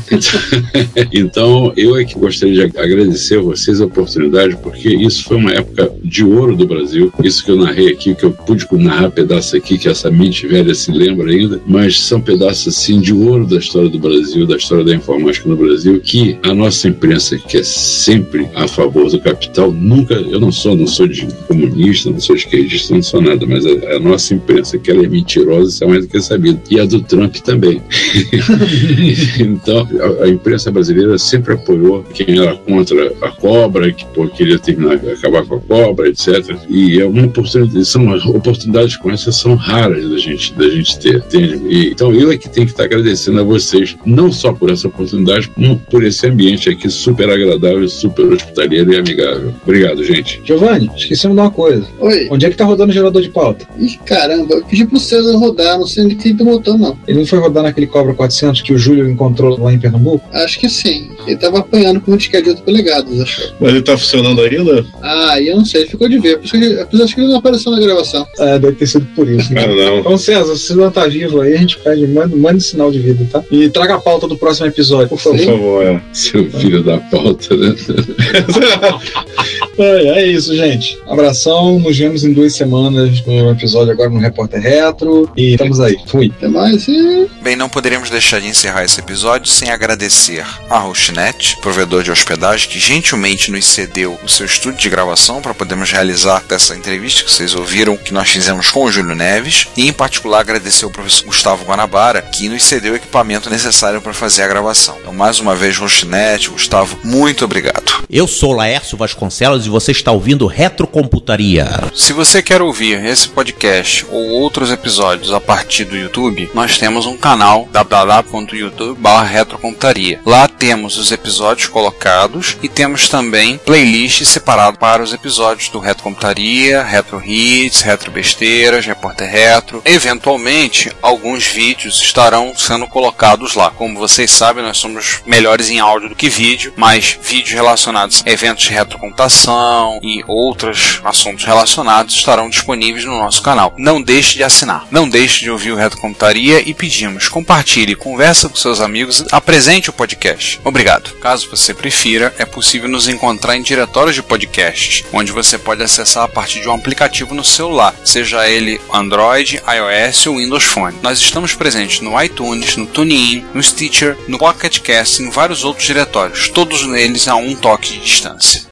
então, eu é que gostaria de agradecer a vocês a oportunidade, porque isso foi uma época de ouro do Brasil. Isso que eu narrei aqui, que eu pude narrar pedaço aqui, que essa mente velha se lembra ainda, mas são pedaços assim de ouro da história do Brasil, da história da informática no Brasil, que a nossa imprensa, que é sempre a favor do capital, nunca, eu não sou, não sou de comunista, não sou esquerdista, não sou nada, mas a, a nossa imprensa, que ela é mentirosa, isso é mais do que sabido. E a do Trump também. então, a, a, imprensa brasileira sempre apoiou quem era contra a cobra, que pô, queria terminar, acabar com a cobra, etc. E é uma oportunidade, são oportunidades como essas são raras da gente, da gente ter, entende? E, então, eu é que tenho que estar agradecendo a vocês, não só por essa oportunidade, como por esse ambiente aqui super agradável, super hospitaleiro e amigável. Obrigado, gente. Giovanni, esquecemos de uma coisa. Oi. Onde é que tá rodando o gerador de pauta? Ih, caramba, eu pedi pro César rodar, não sei onde que ele botando, não. Ele não foi rodar naquele Cobra 400 que o Júlio encontrou lá em Pernambuco? Acho que sim. Ele tava apanhando com um disquete de 8 polegadas, acho. Mas ele tá funcionando ainda? Ah, eu não sei, ele ficou de ver. Por isso que, por isso que ele não apareceu na gravação. É, deve ter sido por isso. Né? Ah, não. Então, César, se você não tá vivo aí, a gente pede, manda, manda sinal de vida, tá? E traga a pauta do próximo episódio, por favor. Por favor, é. Seu filho da pauta, né? é, é isso, gente. Abração, nos vemos em duas semanas no episódio agora no Repórter Retro. E estamos aí. Fui. Até mais e... Bem, não poderíamos deixar de encerrar esse episódio sem agradecer a Hostnet, provedor de hospedagem, que gentilmente nos cedeu o seu estúdio de gravação para podermos realizar essa entrevista que vocês ouviram que nós fizemos com o Júlio Neves. E em particular agradecer ao professor Gustavo Guanabara, que nos cedeu o equipamento necessário para fazer a gravação. Então, mais uma vez, Hostnet, Gustavo, muito obrigado. Eu sou Laércio Vasconcelos e você está ouvindo Retrocomputaria. Se você quer ouvir esse podcast ou outros episódios a partir do YouTube, nós temos um canal www.youtube.com.retrocomputaria. Lá temos os episódios colocados e temos também playlists separadas para os episódios do Retrocomputaria, Retro Hits, Retro Besteiras, Repórter Retro. Eventualmente, alguns vídeos estarão sendo colocados lá. Como vocês sabem, nós somos melhores em áudio do que vídeo, mas vídeos relacionados a eventos de retrocomputação e outros assuntos relacionados estarão disponíveis no nosso canal. Não deixe de assinar, não deixe de ouvir o Retrocomputaria e pedimos, compartilhe, conversa com seus amigos, apresente o podcast. Obrigado. Caso você prefira, é possível nos encontrar em diretórios de podcasts, onde você pode acessar a partir de um aplicativo no celular, seja ele Android, iOS ou Windows Phone. Nós estamos presentes no iTunes, no TuneIn, no Stitcher, no Pocket Cast e em vários outros diretórios, todos eles a um toque de distância.